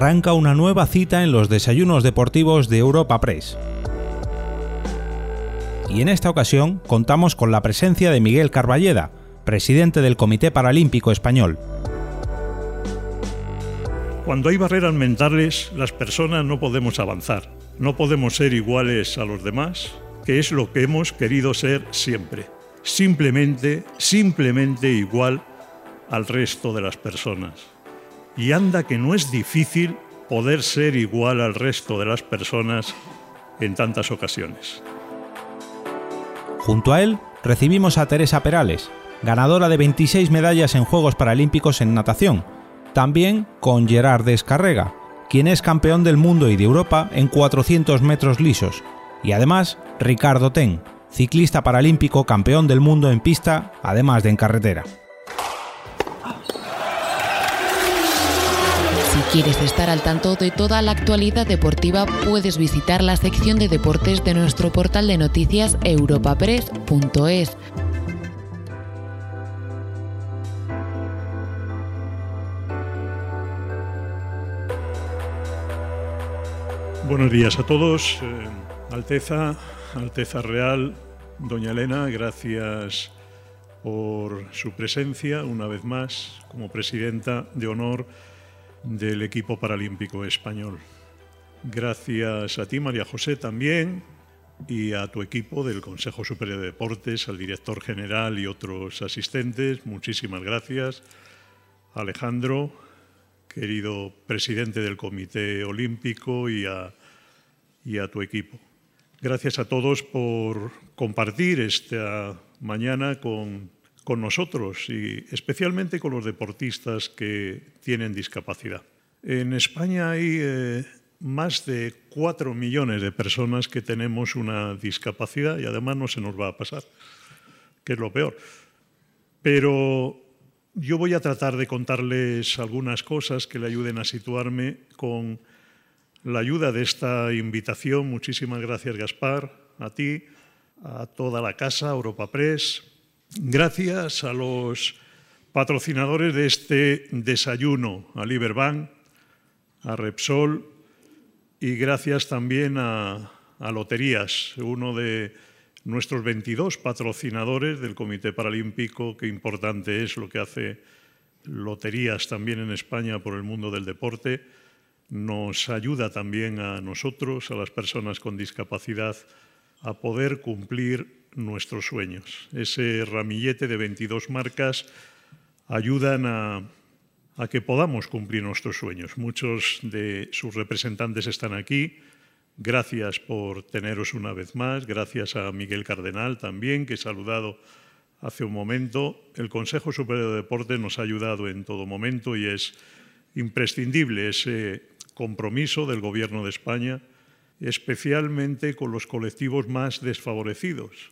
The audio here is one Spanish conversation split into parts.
arranca una nueva cita en los desayunos deportivos de Europa Press. Y en esta ocasión contamos con la presencia de Miguel Carballeda, presidente del Comité Paralímpico Español. Cuando hay barreras mentales, las personas no podemos avanzar, no podemos ser iguales a los demás, que es lo que hemos querido ser siempre. Simplemente, simplemente igual al resto de las personas. Y anda que no es difícil poder ser igual al resto de las personas en tantas ocasiones. Junto a él recibimos a Teresa Perales, ganadora de 26 medallas en Juegos Paralímpicos en natación, también con Gerard Descarrega, quien es campeón del mundo y de Europa en 400 metros lisos, y además Ricardo Ten, ciclista paralímpico campeón del mundo en pista, además de en carretera. Quieres estar al tanto de toda la actualidad deportiva, puedes visitar la sección de deportes de nuestro portal de noticias europapress.es. Buenos días a todos. Eh, Alteza, Alteza Real, Doña Elena, gracias por su presencia una vez más como presidenta de honor del equipo paralímpico español. Gracias a ti, María José, también, y a tu equipo del Consejo Superior de Deportes, al director general y otros asistentes. Muchísimas gracias. Alejandro, querido presidente del Comité Olímpico y a, y a tu equipo. Gracias a todos por compartir esta mañana con con nosotros y especialmente con los deportistas que tienen discapacidad. En España hay eh, más de cuatro millones de personas que tenemos una discapacidad y además no se nos va a pasar, que es lo peor. Pero yo voy a tratar de contarles algunas cosas que le ayuden a situarme con la ayuda de esta invitación. Muchísimas gracias, Gaspar, a ti, a toda la casa, Europa Press, Gracias a los patrocinadores de este desayuno, a Liberbank, a Repsol y gracias también a, Loterías, uno de nuestros 22 patrocinadores del Comité Paralímpico, qué importante es lo que hace Loterías también en España por el mundo del deporte, nos ayuda también a nosotros, a las personas con discapacidad, a poder cumplir nuestros sueños. Ese ramillete de 22 marcas ayudan a, que podamos cumplir nuestros sueños. Muchos de sus representantes están aquí. Gracias por teneros una vez más. Gracias a Miguel Cardenal también, que he saludado hace un momento. El Consejo Superior de Deportes nos ha ayudado en todo momento y es imprescindible ese compromiso del Gobierno de España, especialmente con los colectivos más desfavorecidos.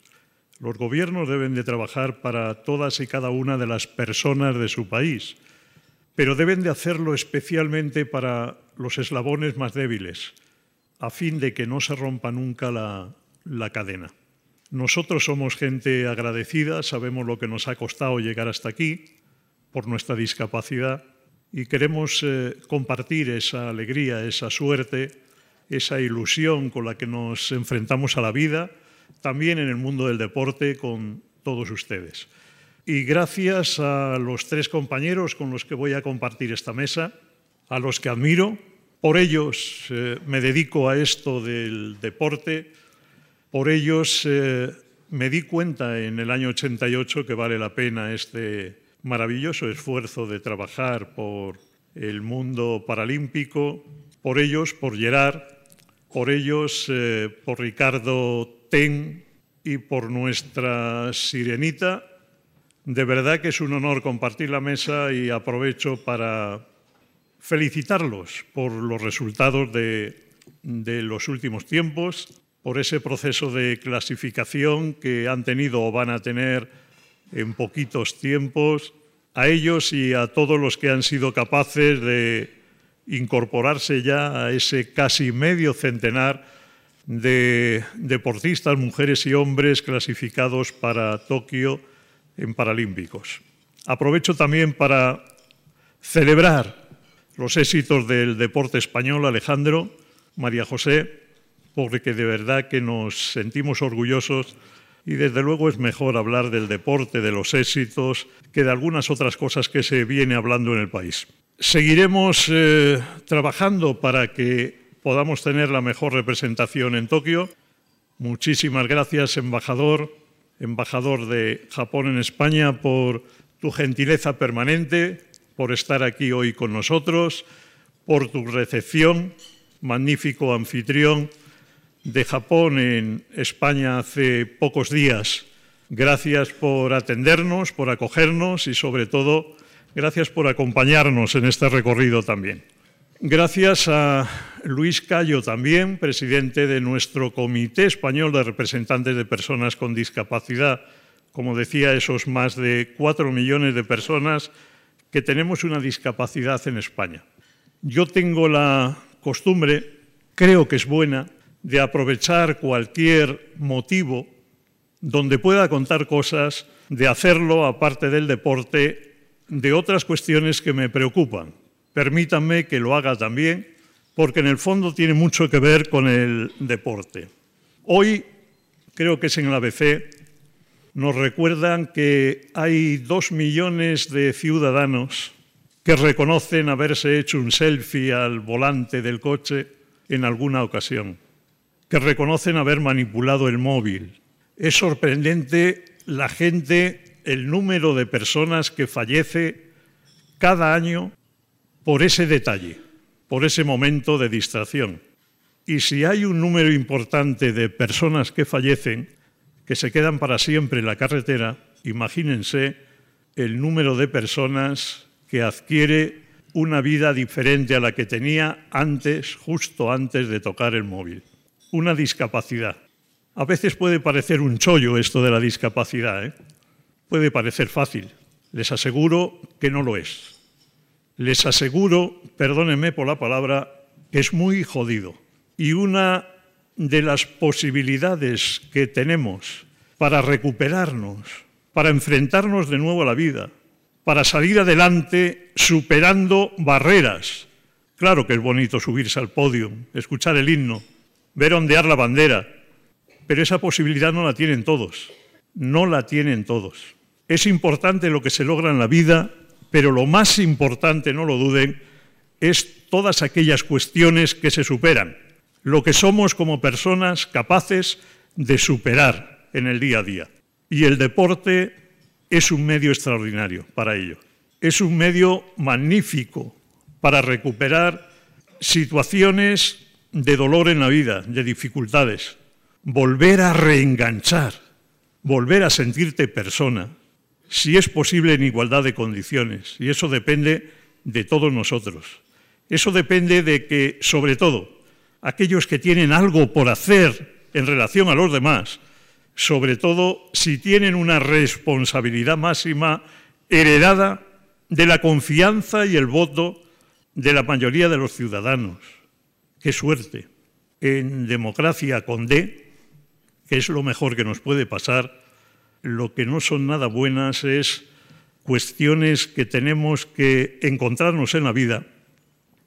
Los gobiernos deben de trabajar para todas y cada una de las personas de su país, pero deben de hacerlo especialmente para los eslabones más débiles, a fin de que no se rompa nunca la, cadena. Nosotros somos gente agradecida, sabemos lo que nos ha costado llegar hasta aquí por nuestra discapacidad y queremos eh, compartir esa alegría, esa suerte, esa ilusión con la que nos enfrentamos a la vida también en el mundo del deporte con todos ustedes. Y gracias a los tres compañeros con los que voy a compartir esta mesa, a los que admiro, por ellos eh, me dedico a esto del deporte, por ellos eh, me di cuenta en el año 88 que vale la pena este maravilloso esfuerzo de trabajar por el mundo paralímpico, por ellos, por Gerard, por ellos, eh, por Ricardo Ten y por nuestra sirenita. De verdad que es un honor compartir la mesa y aprovecho para felicitarlos por los resultados de, los últimos tiempos, por ese proceso de clasificación que han tenido o van a tener en poquitos tiempos, a ellos y a todos los que han sido capaces de incorporarse ya a ese casi medio centenar de deportistas, mujeres y hombres clasificados para Tokio en Paralímpicos. Aprovecho también para celebrar los éxitos del deporte español, Alejandro, María José, porque de verdad que nos sentimos orgullosos y desde luego es mejor hablar del deporte, de los éxitos, que de algunas otras cosas que se viene hablando en el país. Seguiremos eh, trabajando para que podamos tener la mejor representación en Tokio. Muchísimas gracias, embajador, embajador de Japón en España, por tu gentileza permanente, por estar aquí hoy con nosotros, por tu recepción, magnífico anfitrión de Japón en España hace pocos días. Gracias por atendernos, por acogernos y sobre todo gracias por acompañarnos en este recorrido también. Gracias a Luis Cayo también, presidente de nuestro Comité Español de Representantes de Personas con Discapacidad. Como decía, esos más de cuatro millones de personas que tenemos una discapacidad en España. Yo tengo la costumbre, creo que es buena, de aprovechar cualquier motivo donde pueda contar cosas, de hacerlo, aparte del deporte, de otras cuestiones que me preocupan. Permítanme que lo haga también, porque en el fondo tiene mucho que ver con el deporte. Hoy, creo que es en el ABC, nos recuerdan que hay dos millones de ciudadanos que reconocen haberse hecho un selfie al volante del coche en alguna ocasión que reconocen haber manipulado el móvil. Es sorprendente la gente, el número de personas que fallece cada año por ese detalle, por ese momento de distracción. Y si hay un número importante de personas que fallecen, que se quedan para siempre en la carretera, imagínense el número de personas que adquiere una vida diferente a la que tenía antes, justo antes de tocar el móvil una discapacidad. A veces puede parecer un chollo esto de la discapacidad, ¿eh? puede parecer fácil. Les aseguro que no lo es. Les aseguro, perdónenme por la palabra, es muy jodido. Y una de las posibilidades que tenemos para recuperarnos, para enfrentarnos de nuevo a la vida, para salir adelante superando barreras. Claro que es bonito subirse al podio, escuchar el himno, ver ondear la bandera, pero esa posibilidad no la tienen todos, no la tienen todos. Es importante lo que se logra en la vida, pero lo más importante, no lo duden, es todas aquellas cuestiones que se superan, lo que somos como personas capaces de superar en el día a día. Y el deporte es un medio extraordinario para ello. Es un medio magnífico para recuperar situaciones de dolor en la vida, de dificultades, volver a reenganchar, volver a sentirte persona, si es posible en igualdad de condiciones. Y eso depende de todos nosotros. Eso depende de que, sobre todo, aquellos que tienen algo por hacer en relación a los demás, sobre todo si tienen una responsabilidad máxima heredada de la confianza y el voto de la mayoría de los ciudadanos. Qué suerte. En democracia con D, que es lo mejor que nos puede pasar, lo que no son nada buenas es cuestiones que tenemos que encontrarnos en la vida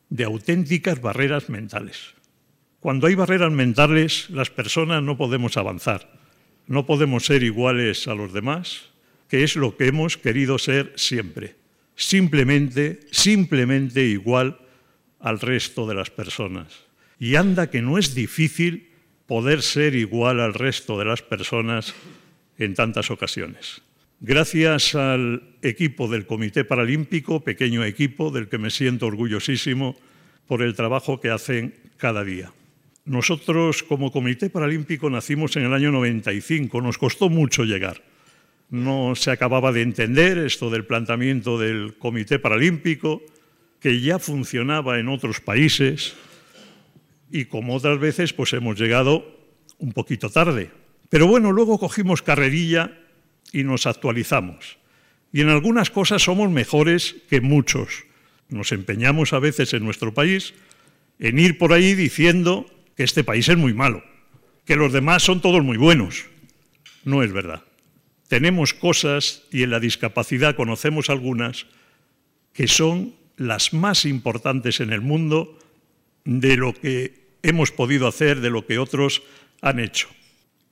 de auténticas barreras mentales. Cuando hay barreras mentales, las personas no podemos avanzar, no podemos ser iguales a los demás, que es lo que hemos querido ser siempre. Simplemente, simplemente igual al resto de las personas. Y anda que no es difícil poder ser igual al resto de las personas en tantas ocasiones. Gracias al equipo del Comité Paralímpico, pequeño equipo del que me siento orgullosísimo por el trabajo que hacen cada día. Nosotros como Comité Paralímpico nacimos en el año 95, nos costó mucho llegar. No se acababa de entender esto del planteamiento del Comité Paralímpico, que ya funcionaba en otros países y como otras veces pues hemos llegado un poquito tarde. Pero bueno, luego cogimos carrerilla y nos actualizamos. Y en algunas cosas somos mejores que muchos. Nos empeñamos a veces en nuestro país en ir por ahí diciendo que este país es muy malo, que los demás son todos muy buenos. No es verdad. Tenemos cosas, y en la discapacidad conocemos algunas, que son las más importantes en el mundo de lo que hemos podido hacer, de lo que otros han hecho.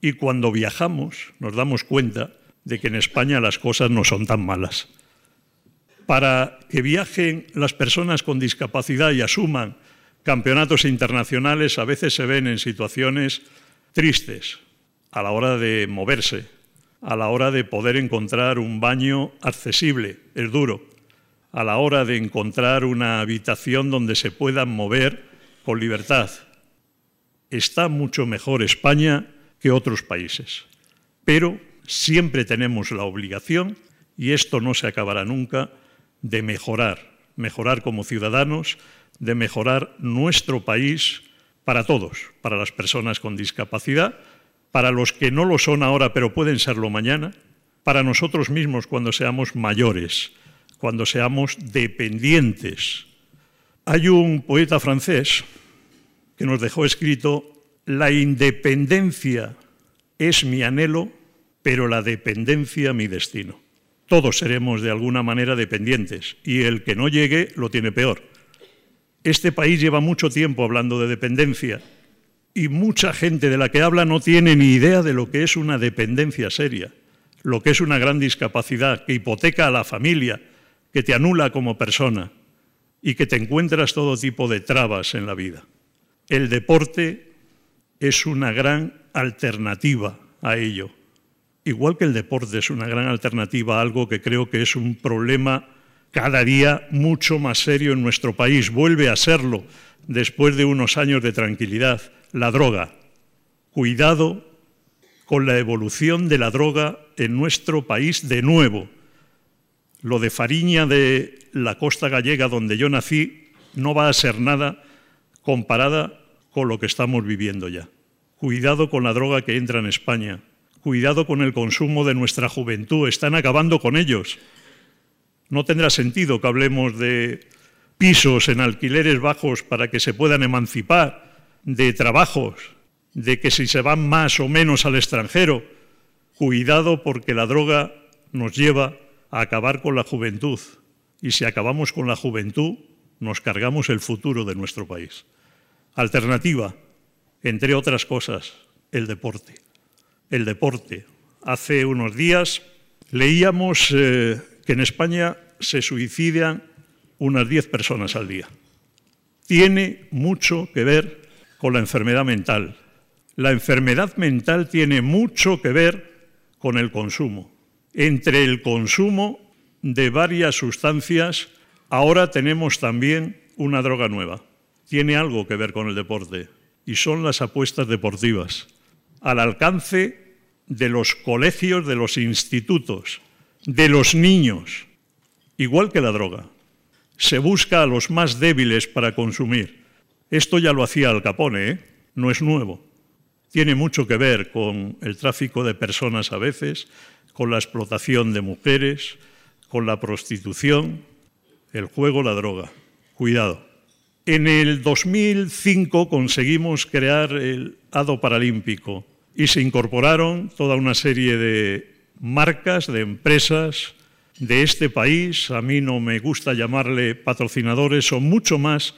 Y cuando viajamos nos damos cuenta de que en España las cosas no son tan malas. Para que viajen las personas con discapacidad y asuman campeonatos internacionales, a veces se ven en situaciones tristes a la hora de moverse, a la hora de poder encontrar un baño accesible, es duro, a la hora de encontrar una habitación donde se puedan mover con libertad. Está mucho mejor España que otros países, pero siempre tenemos la obligación, y esto no se acabará nunca, de mejorar, mejorar como ciudadanos, de mejorar nuestro país para todos, para las personas con discapacidad, para los que no lo son ahora pero pueden serlo mañana, para nosotros mismos cuando seamos mayores, cuando seamos dependientes. Hay un poeta francés que nos dejó escrito, la independencia es mi anhelo, pero la dependencia mi destino. Todos seremos de alguna manera dependientes y el que no llegue lo tiene peor. Este país lleva mucho tiempo hablando de dependencia y mucha gente de la que habla no tiene ni idea de lo que es una dependencia seria, lo que es una gran discapacidad que hipoteca a la familia, que te anula como persona y que te encuentras todo tipo de trabas en la vida. El deporte es una gran alternativa a ello. Igual que el deporte es una gran alternativa a algo que creo que es un problema cada día mucho más serio en nuestro país. Vuelve a serlo después de unos años de tranquilidad la droga. Cuidado con la evolución de la droga en nuestro país de nuevo. Lo de Fariña de la costa gallega donde yo nací no va a ser nada comparada con lo que estamos viviendo ya. Cuidado con la droga que entra en España. Cuidado con el consumo de nuestra juventud. Están acabando con ellos. No tendrá sentido que hablemos de pisos en alquileres bajos para que se puedan emancipar de trabajos, de que si se van más o menos al extranjero, cuidado porque la droga nos lleva a acabar con la juventud. Y si acabamos con la juventud, nos cargamos el futuro de nuestro país. Alternativa, entre otras cosas, el deporte. El deporte. Hace unos días leíamos eh, que en España se suicidan unas 10 personas al día. Tiene mucho que ver con la enfermedad mental. La enfermedad mental tiene mucho que ver con el consumo. Entre el consumo de varias sustancias, ahora tenemos también una droga nueva. Tiene algo que ver con el deporte y son las apuestas deportivas, al alcance de los colegios, de los institutos, de los niños, igual que la droga. Se busca a los más débiles para consumir. Esto ya lo hacía Al Capone, ¿eh? no es nuevo. Tiene mucho que ver con el tráfico de personas a veces, con la explotación de mujeres, con la prostitución, el juego, la droga. Cuidado. En el 2005 conseguimos crear el Hado Paralímpico y se incorporaron toda una serie de marcas, de empresas de este país. A mí no me gusta llamarle patrocinadores, son mucho más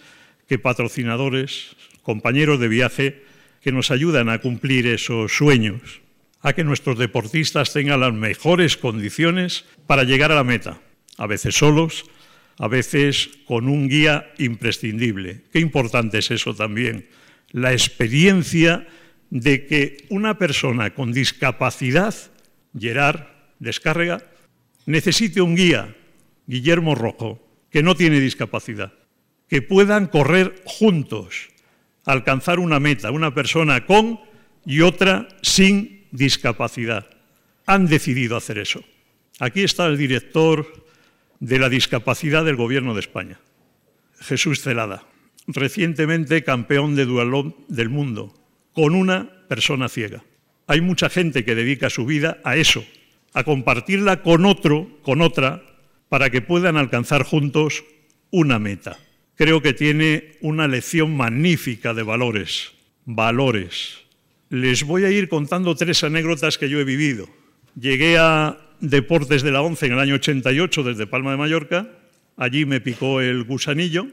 que patrocinadores, compañeros de viaje, que nos ayudan a cumplir esos sueños, a que nuestros deportistas tengan las mejores condiciones para llegar a la meta, a veces solos, a veces con un guía imprescindible. Qué importante es eso también, la experiencia de que una persona con discapacidad, Gerard Descárrega, necesite un guía, Guillermo Rojo, que no tiene discapacidad que puedan correr juntos, alcanzar una meta, una persona con y otra sin discapacidad. Han decidido hacer eso. Aquí está el director de la discapacidad del Gobierno de España, Jesús Celada, recientemente campeón de dualón del mundo, con una persona ciega. Hay mucha gente que dedica su vida a eso, a compartirla con otro, con otra, para que puedan alcanzar juntos una meta creo que tiene una lección magnífica de valores, valores. Les voy a ir contando tres anécdotas que yo he vivido. Llegué a Deportes de la ONCE en el año 88 desde Palma de Mallorca Allí me picó el gusanillo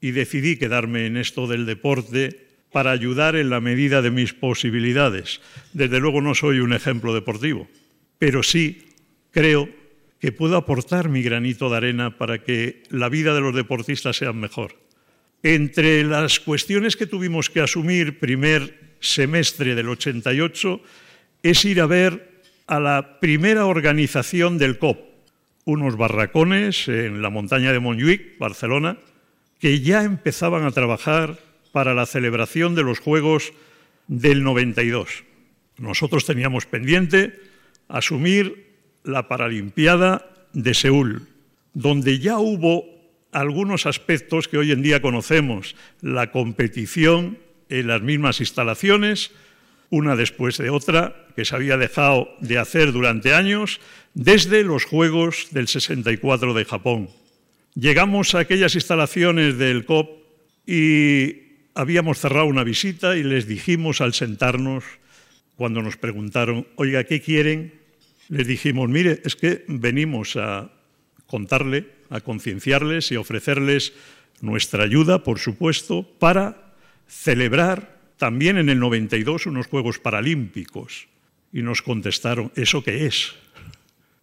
y decidí quedarme en esto del deporte para ayudar en la medida de mis posibilidades. Desde luego no soy un ejemplo deportivo, pero sí creo que puedo aportar mi granito de arena para que la vida de los deportistas sea mejor. Entre las cuestiones que tuvimos que asumir primer semestre del 88 es ir a ver a la primera organización del COP, unos barracones en la montaña de Montjuic, Barcelona, que ya empezaban a trabajar para la celebración de los Juegos del 92. Nosotros teníamos pendiente asumir la Paralimpiada de Seúl, donde ya hubo algunos aspectos que hoy en día conocemos, la competición en las mismas instalaciones, una después de otra, que se había dejado de hacer durante años, desde los Juegos del 64 de Japón. Llegamos a aquellas instalaciones del COP y habíamos cerrado una visita y les dijimos al sentarnos, cuando nos preguntaron, oiga, ¿qué quieren? Les dijimos, mire, es que venimos a contarle, a concienciarles y ofrecerles nuestra ayuda, por supuesto, para celebrar también en el 92 unos Juegos Paralímpicos. Y nos contestaron, ¿eso qué es?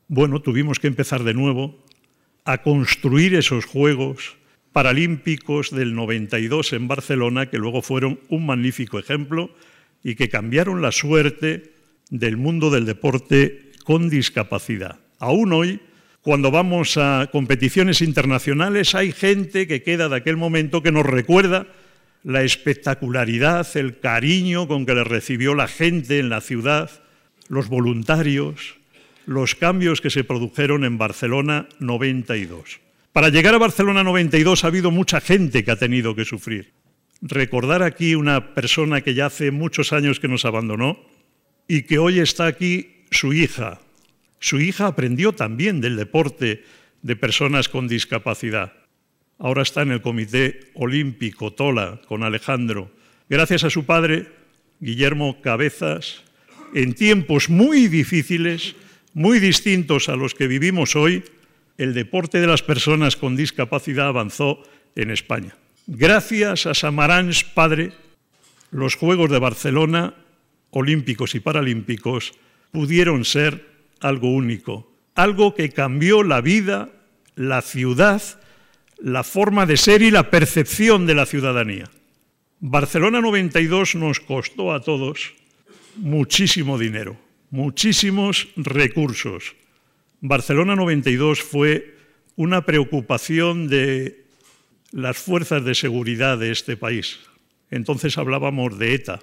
Bueno, tuvimos que empezar de nuevo a construir esos Juegos Paralímpicos del 92 en Barcelona, que luego fueron un magnífico ejemplo y que cambiaron la suerte del mundo del deporte con discapacidad. Aún hoy, cuando vamos a competiciones internacionales, hay gente que queda de aquel momento que nos recuerda la espectacularidad, el cariño con que le recibió la gente en la ciudad, los voluntarios, los cambios que se produjeron en Barcelona 92. Para llegar a Barcelona 92 ha habido mucha gente que ha tenido que sufrir. Recordar aquí una persona que ya hace muchos años que nos abandonó y que hoy está aquí su hija. Su hija aprendió también del deporte de personas con discapacidad. Ahora está en el Comité Olímpico Tola con Alejandro. Gracias a su padre, Guillermo Cabezas, en tiempos muy difíciles, muy distintos a los que vivimos hoy, el deporte de las personas con discapacidad avanzó en España. Gracias a Samaranch padre, los Juegos de Barcelona, olímpicos y paralímpicos, pudieron ser algo único, algo que cambió la vida, la ciudad, la forma de ser y la percepción de la ciudadanía. Barcelona 92 nos costó a todos muchísimo dinero, muchísimos recursos. Barcelona 92 fue una preocupación de las fuerzas de seguridad de este país. Entonces hablábamos de ETA,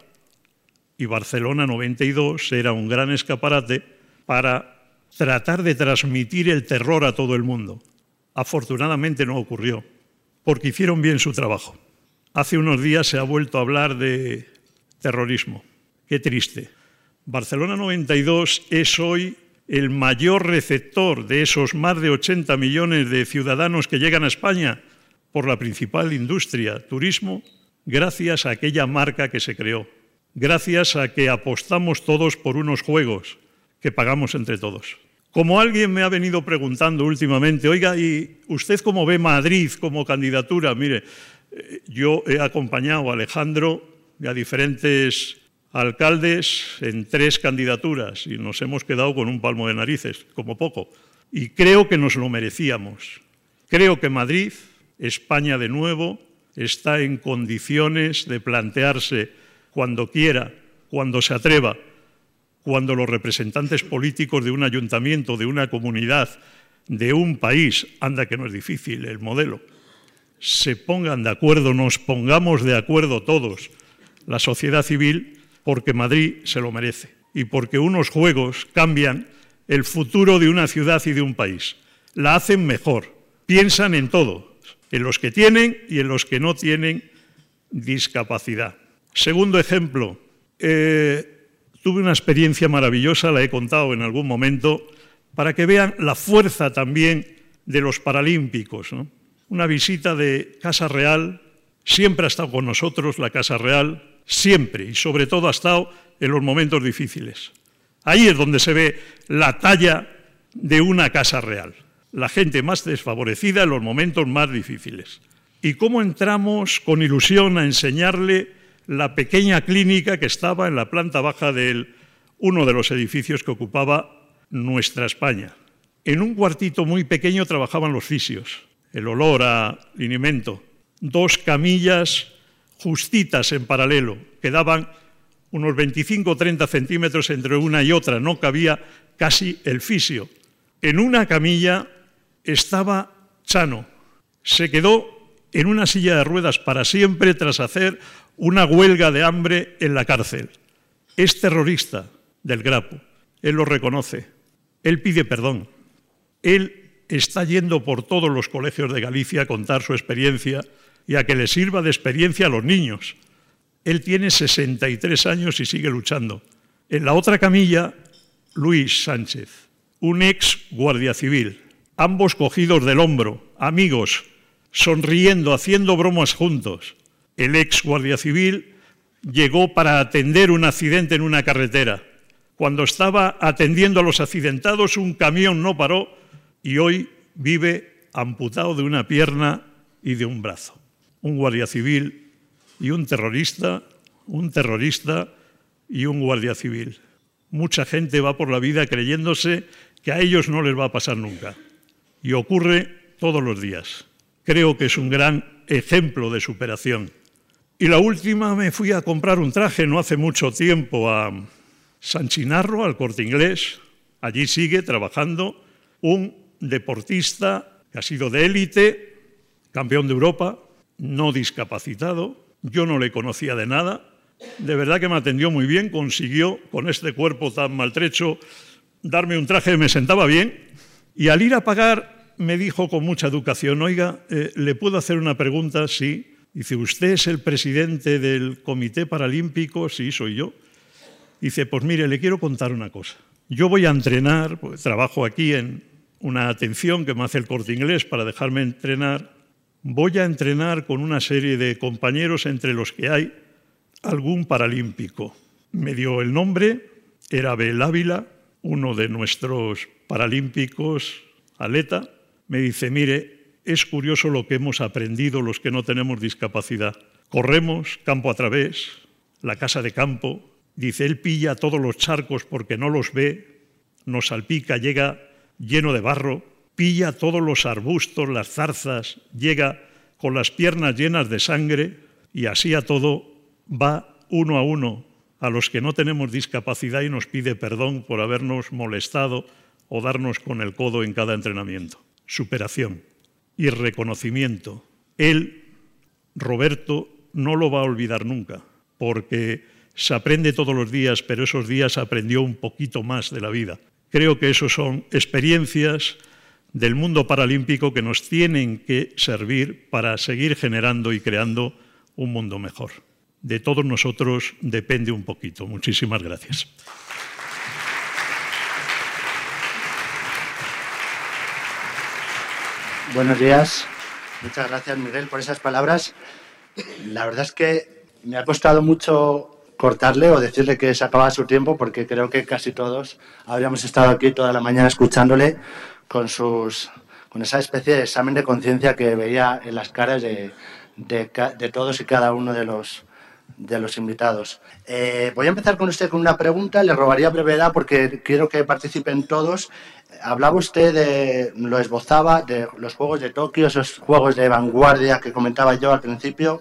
y Barcelona 92 era un gran escaparate para tratar de transmitir el terror a todo el mundo. Afortunadamente no ocurrió, porque hicieron bien su trabajo. Hace unos días se ha vuelto a hablar de terrorismo. Qué triste. Barcelona 92 es hoy el mayor receptor de esos más de 80 millones de ciudadanos que llegan a España por la principal industria, turismo, gracias a aquella marca que se creó gracias a que apostamos todos por unos juegos que pagamos entre todos. Como alguien me ha venido preguntando últimamente, oiga, ¿y usted cómo ve Madrid como candidatura? Mire, eh, yo he acompañado a Alejandro y a diferentes alcaldes en tres candidaturas y nos hemos quedado con un palmo de narices, como poco. Y creo que nos lo merecíamos. Creo que Madrid, España de nuevo, está en condiciones de plantearse cuando quiera, cuando se atreva, cuando los representantes políticos de un ayuntamiento, de una comunidad, de un país, anda que no es difícil el modelo, se pongan de acuerdo, nos pongamos de acuerdo todos, la sociedad civil, porque Madrid se lo merece y porque unos juegos cambian el futuro de una ciudad y de un país. La hacen mejor, piensan en todo, en los que tienen y en los que no tienen discapacidad. Segundo ejemplo, eh, tuve una experiencia maravillosa, la he contado en algún momento, para que vean la fuerza también de los paralímpicos. Una visita de Casa Real, siempre ha estado con nosotros la Casa Real, siempre, y sobre todo ha estado en los momentos difíciles. Ahí es donde se ve la talla de una Casa Real. la gente más desfavorecida en los momentos más difíciles. Y cómo entramos con ilusión a enseñarle la pequeña clínica que estaba en la planta baja de uno de los edificios que ocupaba nuestra España. En un cuartito muy pequeño trabajaban los fisios, el olor a linimento, dos camillas justitas en paralelo, que daban unos 25 o 30 centímetros entre una y otra, no cabía casi el fisio. En una camilla estaba Chano, se quedó en una silla de ruedas para siempre tras hacer una huelga de hambre en la cárcel. Es terrorista del Grapo, él lo reconoce, él pide perdón, él está yendo por todos los colegios de Galicia a contar su experiencia y a que le sirva de experiencia a los niños. Él tiene 63 años y sigue luchando. En la otra camilla, Luis Sánchez, un ex guardia civil, ambos cogidos del hombro, amigos, sonriendo, haciendo bromas juntos. El ex guardia civil llegó para atender un accidente en una carretera. Cuando estaba atendiendo a los accidentados, un camión no paró y hoy vive amputado de una pierna y de un brazo. Un guardia civil y un terrorista, un terrorista y un guardia civil. Mucha gente va por la vida creyéndose que a ellos no les va a pasar nunca. Y ocurre todos los días. Creo que es un gran ejemplo de superación. Y la última me fui a comprar un traje no hace mucho tiempo a San Chinarro, al corte inglés. Allí sigue trabajando un deportista que ha sido de élite, campeón de Europa, no discapacitado. Yo no le conocía de nada. De verdad que me atendió muy bien, consiguió con este cuerpo tan maltrecho darme un traje me sentaba bien. Y al ir a pagar me dijo con mucha educación, oiga, eh, ¿le puedo hacer una pregunta? Sí. Dice, ¿usted es el presidente del Comité Paralímpico? Sí, soy yo. Dice, pues mire, le quiero contar una cosa. Yo voy a entrenar, pues, trabajo aquí en una atención que me hace el corte inglés para dejarme entrenar. Voy a entrenar con una serie de compañeros entre los que hay algún paralímpico. Me dio el nombre, era Abel Ávila, uno de nuestros paralímpicos, aleta. Me dice, mire, es curioso lo que hemos aprendido los que no tenemos discapacidad. Corremos campo a través, la casa de campo. Dice, él pilla todos los charcos porque no los ve, nos salpica, llega lleno de barro, pilla todos los arbustos, las zarzas, llega con las piernas llenas de sangre y así a todo va uno a uno a los que no tenemos discapacidad y nos pide perdón por habernos molestado o darnos con el codo en cada entrenamiento. Superación y reconocimiento. Él, Roberto, no lo va a olvidar nunca, porque se aprende todos los días, pero esos días aprendió un poquito más de la vida. Creo que eso son experiencias del mundo paralímpico que nos tienen que servir para seguir generando y creando un mundo mejor. De todos nosotros depende un poquito. Muchísimas gracias. Buenos días. Muchas gracias, Miguel, por esas palabras. La verdad es que me ha costado mucho cortarle o decirle que se acababa su tiempo, porque creo que casi todos habríamos estado aquí toda la mañana escuchándole con, sus, con esa especie de examen de conciencia que veía en las caras de, de, todos y cada uno de los, de los invitados. Eh, voy a empezar con usted con una pregunta, le robaría brevedad porque quiero que participen todos. Hablaba usted de, lo esbozaba, de los Juegos de Tokio, esos Juegos de vanguardia que comentaba yo al principio.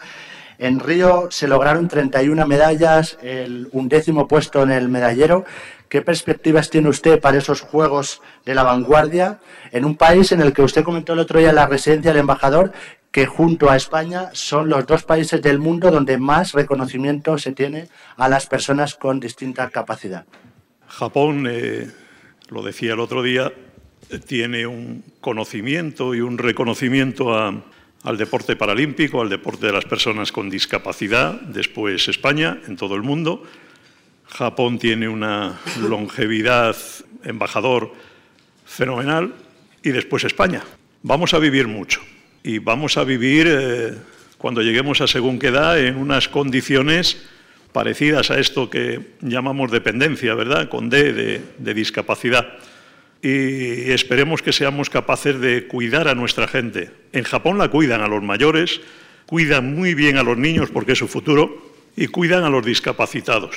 En Río se lograron 31 medallas, el undécimo puesto en el medallero. ¿Qué perspectivas tiene usted para esos Juegos de la vanguardia en un país en el que usted comentó el otro día la residencia del embajador que junto a España son los dos países del mundo donde más reconocimiento se tiene a las personas con distinta capacidad? Japón, eh, lo decía el otro día, tiene un conocimiento y un reconocimiento al deporte paralímpico, al deporte de las personas con discapacidad, después España, en todo el mundo. Japón tiene una longevidad embajador fenomenal y después España. Vamos a vivir mucho y vamos a vivir eh, cuando lleguemos a según qué en unas condiciones parecidas a esto que llamamos dependencia, ¿verdad? Con D de discapacidad. y esperemos que seamos capaces de cuidar a nuestra gente. En Japón la cuidan a los mayores, cuidan muy bien a los niños porque es su futuro y cuidan a los discapacitados.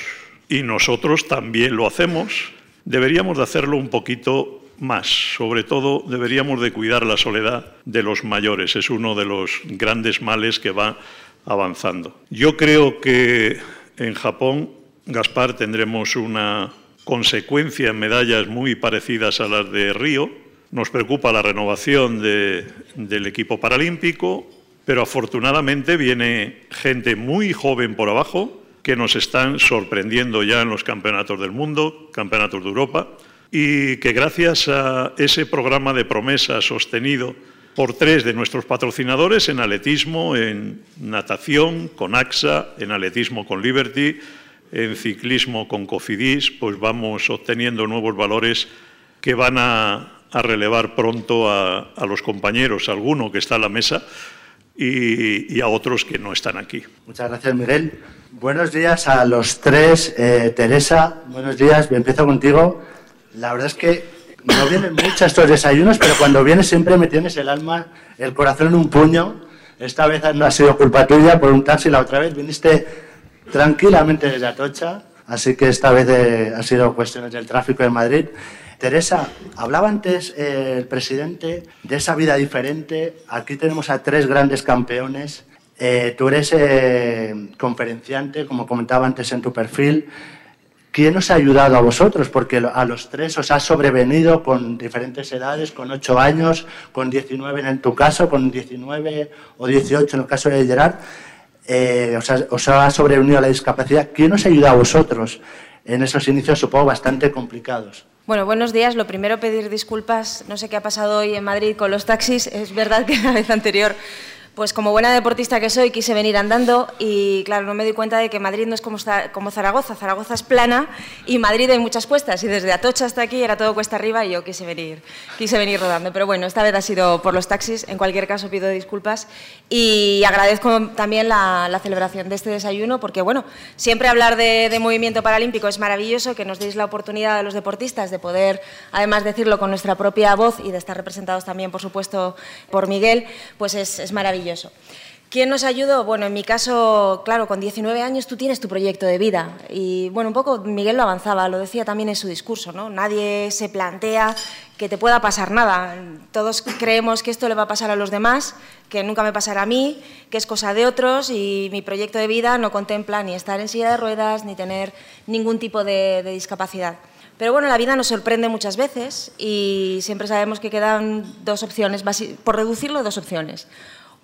Y nosotros también lo hacemos. Deberíamos de hacerlo un poquito más. Sobre todo deberíamos de cuidar la soledad de los mayores. Es uno de los grandes males que va avanzando. Yo creo que en Japón, Gaspar, tendremos una consecuencia en medallas muy parecidas a las de Río. Nos preocupa la renovación del equipo paralímpico, pero afortunadamente viene gente muy joven por abajo que nos están sorprendiendo ya en los campeonatos del mundo, campeonatos de Europa y que gracias a ese programa de promesa sostenido por tres de nuestros patrocinadores en atletismo, en natación con AXA, en atletismo con Liberty, en ciclismo con Cofidis, pues vamos obteniendo nuevos valores que van a, relevar pronto a, los compañeros, a alguno que está a la mesa y, a otros que no están aquí. Muchas gracias, Miguel. Buenos días a los tres. Eh, Teresa, buenos días. Empiezo contigo. La verdad es que no vienen muchos estos desayunos, pero cuando vienes siempre me tienes el alma, el corazón en un puño. Esta vez no ha sido culpa tuya por un taxi, la otra vez viniste tranquilamente desde Atocha, así que esta vez eh, ha sido cuestiones del tráfico en Madrid. Teresa, hablaba antes eh, el presidente de esa vida diferente. Aquí tenemos a tres grandes campeones. Eh, tú eres conferenciante, como comentaba antes en tu perfil. ¿Quién os ha ayudado a vosotros? Porque a los tres os ha sobrevenido con diferentes edades, con 8 años, con 19 en tu caso, con 19 o 18 en el caso de Gerard. Eh, os, ha, sobrevenido la discapacidad. ¿Quién os ha ayudado a vosotros en esos inicios, supongo, bastante complicados? Bueno, buenos días. Lo primero, pedir disculpas. No sé qué ha pasado hoy en Madrid con los taxis. Es verdad que la vez anterior pues como buena deportista que soy, quise venir andando y claro, no me di cuenta de que Madrid no es como, como Zaragoza. Zaragoza es plana y Madrid hay muchas cuestas y desde Atocha hasta aquí era todo cuesta arriba y yo quise venir, quise venir rodando. Pero bueno, esta vez ha sido por los taxis. En cualquier caso pido disculpas y agradezco también la, celebración de este desayuno porque bueno, siempre hablar de, movimiento paralímpico es maravilloso, que nos deis la oportunidad a los deportistas de poder además decirlo con nuestra propia voz y de estar representados también, por supuesto, por Miguel, pues es, es maravilloso ¿Quién nos ayudó? Bueno, en mi caso, claro, con 19 años tú tienes tu proyecto de vida. Y bueno, un poco Miguel lo avanzaba, lo decía también en su discurso, ¿no? Nadie se plantea que te pueda pasar nada. Todos creemos que esto le va a pasar a los demás, que nunca me pasará a mí, que es cosa de otros y mi proyecto de vida no contempla ni estar en silla de ruedas ni tener ningún tipo de, de discapacidad. Pero bueno, la vida nos sorprende muchas veces y siempre sabemos que quedan dos opciones, por reducirlo, dos opciones.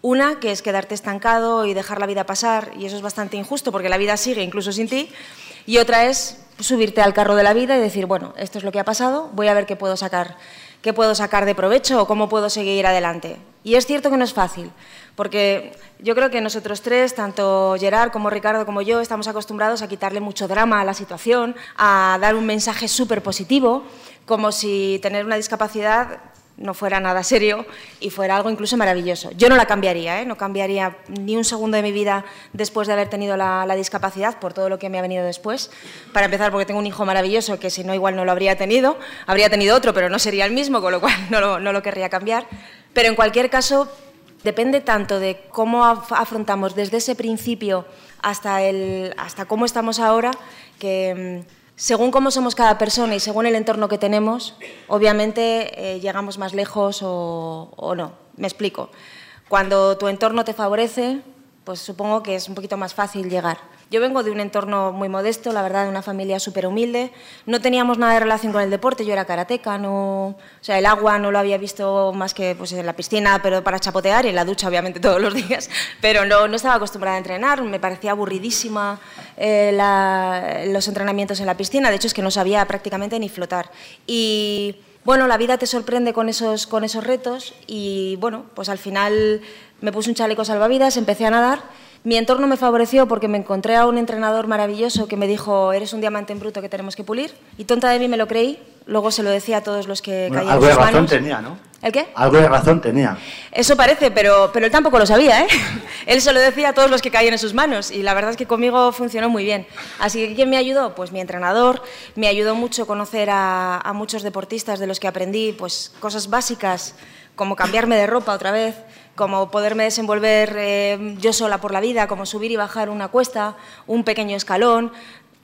Una, que es quedarte estancado y dejar la vida pasar, y eso es bastante injusto porque la vida sigue incluso sin ti. Y otra es subirte al carro de la vida y decir, bueno, esto es lo que ha pasado, voy a ver qué puedo sacar, qué puedo sacar de provecho o cómo puedo seguir adelante. Y es cierto que no es fácil, porque yo creo que nosotros tres, tanto Gerard como Ricardo como yo, estamos acostumbrados a quitarle mucho drama a la situación, a dar un mensaje súper positivo, como si tener una discapacidad no fuera nada serio y fuera algo incluso maravilloso. Yo no la cambiaría, ¿eh? no cambiaría ni un segundo de mi vida después de haber tenido la, discapacidad por todo lo que me ha venido después. Para empezar, porque tengo un hijo maravilloso que si no igual no lo habría tenido, habría tenido otro, pero no sería el mismo, con lo cual no lo, no lo querría cambiar. Pero en cualquier caso, depende tanto de cómo afrontamos desde ese principio hasta, el, hasta cómo estamos ahora, que mm, según cómo somos cada persona y según el entorno que tenemos, obviamente eh, llegamos más lejos o, o, no. Me explico. Cuando tu entorno te favorece, pues supongo que es un poquito más fácil llegar. Yo vengo de un entorno muy modesto, la verdad, de una familia súper humilde. No teníamos nada de relación con el deporte, yo era karateca, no, o sea, el agua no lo había visto más que pues, en la piscina, pero para chapotear y en la ducha, obviamente, todos los días. Pero no, no estaba acostumbrada a entrenar, me parecía aburridísima eh, los entrenamientos en la piscina. De hecho, es que no sabía prácticamente ni flotar. Y bueno, la vida te sorprende con esos, con esos retos y bueno, pues al final me puse un chaleco salvavidas, empecé a nadar mi entorno me favoreció porque me encontré a un entrenador maravilloso que me dijo, eres un diamante en bruto que tenemos que pulir. Y tonta de mí me lo creí. Luego se lo decía a todos los que caían algo de razón tenía, ¿no? ¿El qué? Algo de razón tenía. Eso parece, pero, pero él tampoco lo sabía, ¿eh? él se lo decía a todos los que caían en sus manos y la verdad es que conmigo funcionó muy bien. Así que ¿quién me ayudó? Pues mi entrenador. Me ayudó mucho conocer a, a muchos deportistas de los que aprendí pues, cosas básicas como cambiarme de ropa otra vez, como poderme desenvolver eh, yo sola por la vida, como subir y bajar una cuesta, un pequeño escalón,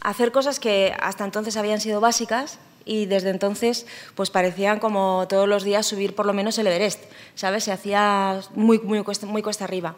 hacer cosas que hasta entonces habían sido básicas y desde entonces pues parecían como todos los días subir por lo menos el Everest, ¿sabes? Se hacía muy, muy, cuesta, arriba.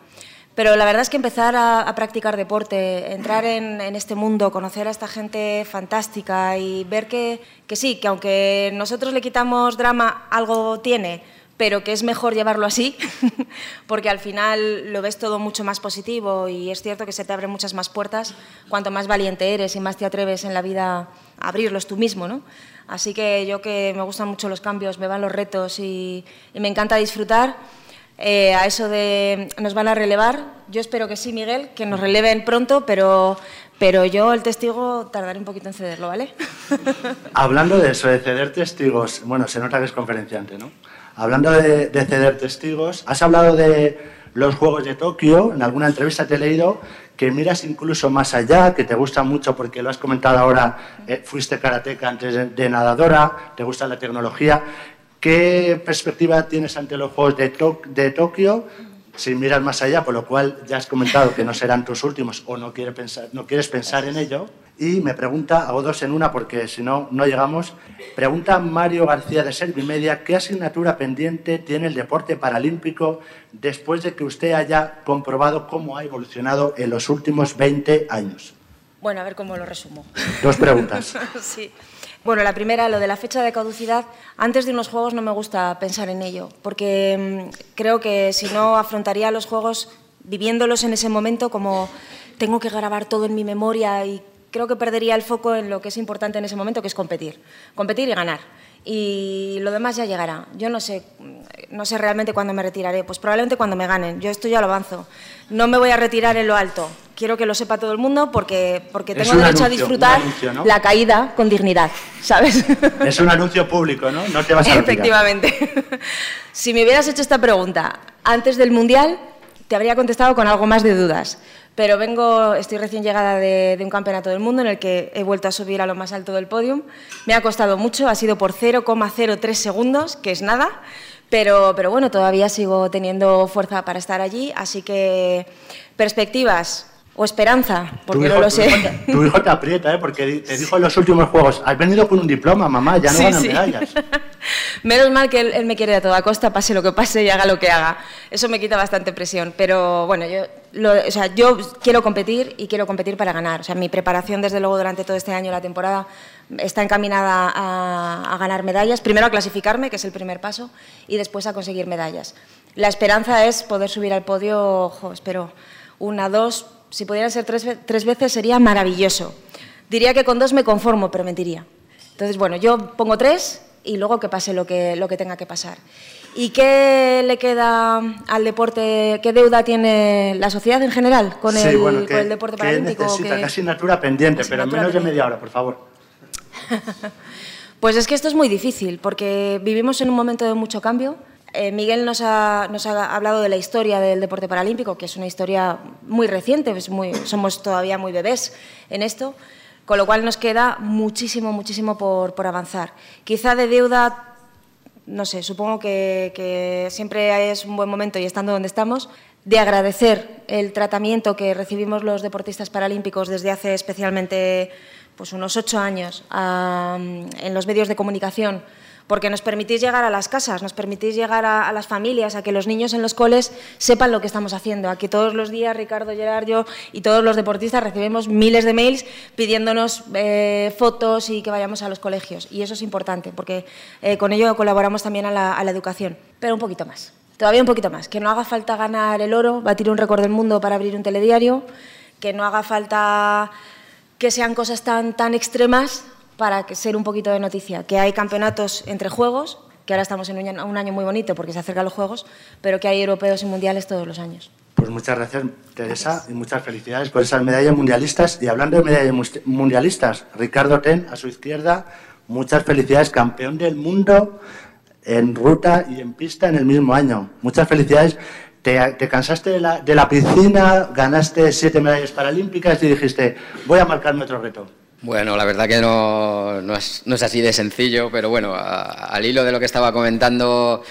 Pero la verdad es que empezar a, practicar deporte, entrar en, este mundo, conocer a esta gente fantástica y ver que sí, que aunque nosotros le quitamos drama, algo tiene, pero que es mejor llevarlo así, porque al final lo ves todo mucho más positivo y es cierto que se te abren muchas más puertas cuanto más valiente eres y más te atreves en la vida a abrirlos tú mismo, ¿no? Así que yo que me gustan mucho los cambios, me van los retos y, y me encanta disfrutar, eh, a eso de nos van a relevar, yo espero que sí, Miguel, que nos releven pronto, pero, pero yo el testigo tardaré un poquito en cederlo, ¿vale? Hablando de eso, de ceder testigos, bueno, se nota que es conferenciante, ¿no? Hablando de, de ceder testigos, has hablado de los Juegos de Tokio, en alguna entrevista te he leído que miras incluso más allá, que te gusta mucho porque lo has comentado ahora, eh, fuiste karateca antes de, de, nadadora, te gusta la tecnología. ¿Qué perspectiva tienes ante los Juegos de, to de Tokio? Si miras más allá, por lo cual ya has comentado que no serán tus últimos o no, quiere pensar, no quieres pensar en ello. Y me pregunta, hago dos en una porque si no, no llegamos. Pregunta Mario García de Servimedia, ¿qué asignatura pendiente tiene el deporte paralímpico después de que usted haya comprobado cómo ha evolucionado en los últimos 20 años? Bueno, a ver cómo lo resumo. Dos preguntas. sí. Bueno, la primera, lo de la fecha de caducidad. Antes de unos juegos no me gusta pensar en ello, porque mmm, creo que si no afrontaría los juegos viviéndolos en ese momento como tengo que grabar todo en mi memoria y creo que perdería el foco en lo que es importante en ese momento, que es competir. Competir y ganar. Y lo demás ya llegará. Yo no sé, no sé realmente cuándo me retiraré. Pues probablemente cuando me ganen. Yo esto ya lo avanzo. No me voy a retirar en lo alto. Quiero que lo sepa todo el mundo porque, porque tengo derecho anuncio, a disfrutar anuncio, ¿no? la caída con dignidad, ¿sabes? Es un anuncio público, ¿no? No te vas a retirar. Efectivamente. si me hubieras hecho esta pregunta antes del Mundial, te habría contestado con algo más de dudas. Pero vengo, estoy recién llegada de, de, un campeonato del mundo en el que he vuelto a subir a lo más alto del podium. Me ha costado mucho, ha sido por 0,03 segundos, que es nada, pero, pero bueno, todavía sigo teniendo fuerza para estar allí, así que perspectivas, o esperanza, porque hijo, no lo sé. Tu hijo, te, tu hijo te aprieta, ¿eh? porque te dijo en los últimos juegos, has venido con un diploma, mamá, ya no sí, ganan sí. medallas. Menos mal que él, me quiere a toda costa, pase lo que pase y haga lo que haga. Eso me quita bastante presión, pero bueno, yo, quiero competir y quiero competir para ganar. O sea, mi preparación, desde luego, durante todo este año, la temporada, está encaminada a, a ganar medallas. Primero a clasificarme, que es el primer paso, y después a conseguir medallas. La esperanza es poder subir al podio, ojo, espero, una, dos, si pudieran ser tres, tres, veces sería maravilloso. Diría que con dos me conformo, pero mentiría. Entonces, bueno, yo pongo tres y luego que pase lo que, lo que tenga que pasar. ¿Y qué le queda al deporte? ¿Qué deuda tiene la sociedad en general con, sí, el, bueno, que, con el, deporte paralímpico? Que necesita, casi asignatura pendiente, pero en menos de media hora, por favor. pues es que esto es muy difícil, porque vivimos en un momento de mucho cambio eh, Miguel nos ha, nos ha, hablado de la historia del deporte paralímpico, que es una historia muy reciente, es muy, somos todavía muy bebés en esto, con lo cual nos queda muchísimo, muchísimo por, por avanzar. Quizá de deuda, no sé, supongo que, siempre es un buen momento y estando donde estamos, de agradecer el tratamiento que recibimos los deportistas paralímpicos desde hace especialmente pues, unos ocho años en los medios de comunicación porque nos permitís llegar a las casas, nos permitís llegar a, las familias, a que los niños en los coles sepan lo que estamos haciendo, a que todos los días Ricardo, Gerard, yo y todos los deportistas recibimos miles de mails pidiéndonos eh, fotos y que vayamos a los colegios. Y eso es importante, porque eh, con ello colaboramos también a la, a la educación, pero un poquito más. Todavía un poquito más, que no haga falta ganar el oro, batir un récord del mundo para abrir un telediario, que no haga falta que sean cosas tan, tan extremas para ser un poquito de noticia, que hay campeonatos entre juegos, que ahora estamos en un año muy bonito porque se acercan los juegos, pero que hay europeos y mundiales todos los años. Pues muchas gracias, Teresa, y muchas felicidades por esas medallas mundialistas. Y hablando de medallas mundialistas, Ricardo Ten, a su izquierda, muchas felicidades, campeón del mundo en ruta y en pista en el mismo año. Muchas felicidades. Te, cansaste de la, de la, piscina, ganaste siete medallas paralímpicas y dijiste, voy a marcarme otro reto. Bueno, la verdad que no, no, es, no es, así de sencillo, pero bueno, al hilo de lo que estaba comentando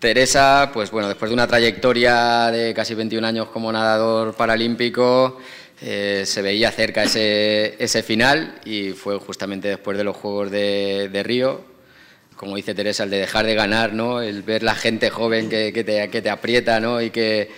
Teresa, pues bueno, después de una trayectoria de casi 21 años como nadador paralímpico, eh, se veía cerca ese, ese, final y fue justamente después de los Juegos de, de Río, como dice Teresa, el de dejar de ganar, ¿no? el ver la gente joven que, que, te, que te, aprieta ¿no? y, que,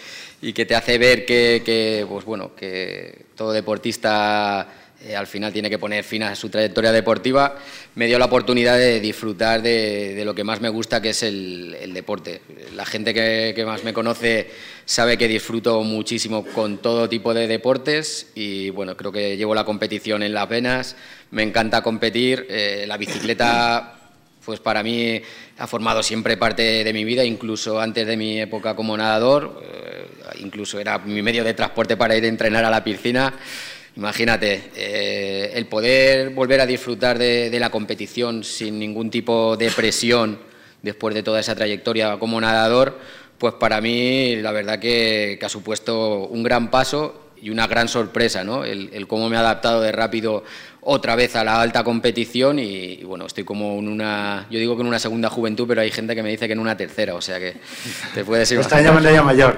y que te hace ver que, que, pues bueno, que todo deportista eh, al final tiene que poner fin a su trayectoria deportiva, me dio la oportunidad de disfrutar de, lo que más me gusta, que es el, deporte. La gente que, más me conoce sabe que disfruto muchísimo con todo tipo de deportes y bueno, creo que llevo la competición en las venas, me encanta competir, eh, la bicicleta pues para mí ha formado siempre parte de mi vida, incluso antes de mi época como nadador, eh, incluso era mi medio de transporte para ir a entrenar a la piscina. Imagínate, eh, el poder volver a disfrutar de, la competición sin ningún tipo de presión después de toda esa trayectoria como nadador, pues para mí la verdad que, ha supuesto un gran paso y una gran sorpresa, ¿no? El, cómo me he adaptado de rápido otra vez a la alta competición y, bueno, estoy como en una, yo digo que en una segunda juventud, pero hay gente que me dice que en una tercera, o sea que te puedes ir. Está llamando ya mayor.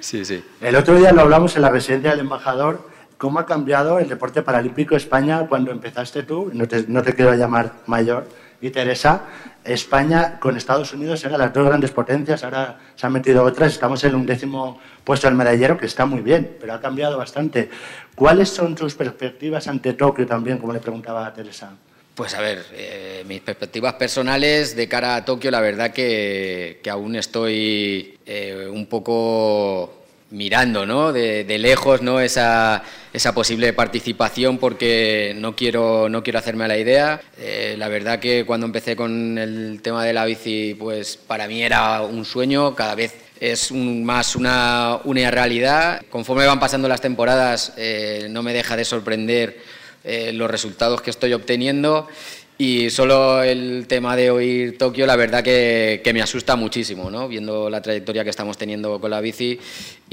Sí, sí. El otro día lo hablamos en la residencia del embajador, cómo ha cambiado el deporte paralímpico España cuando empezaste tú, no te, quiero llamar mayor, y Teresa, España con Estados Unidos eran las dos grandes potencias, ahora se han metido otras, estamos en un décimo puesto del medallero, que está muy bien, pero ha cambiado bastante. ¿Cuáles son tus perspectivas ante Tokio también, como le preguntaba a Teresa? Pues a ver, eh, mis perspectivas personales de cara a Tokio, la verdad que, que aún estoy eh, un poco mirando ¿no? de, lejos ¿no? esa, posible participación porque no quiero, no quiero hacerme a la idea. Eh, la verdad que cuando empecé con el tema de la bici, pues para mí era un sueño, cada vez es más una, una, realidad. Conforme van pasando las temporadas, eh, no me deja de sorprender eh, los resultados que estoy obteniendo y solo el tema de oír Tokio, la verdad que, que, me asusta muchísimo, ¿no? viendo la trayectoria que estamos teniendo con la bici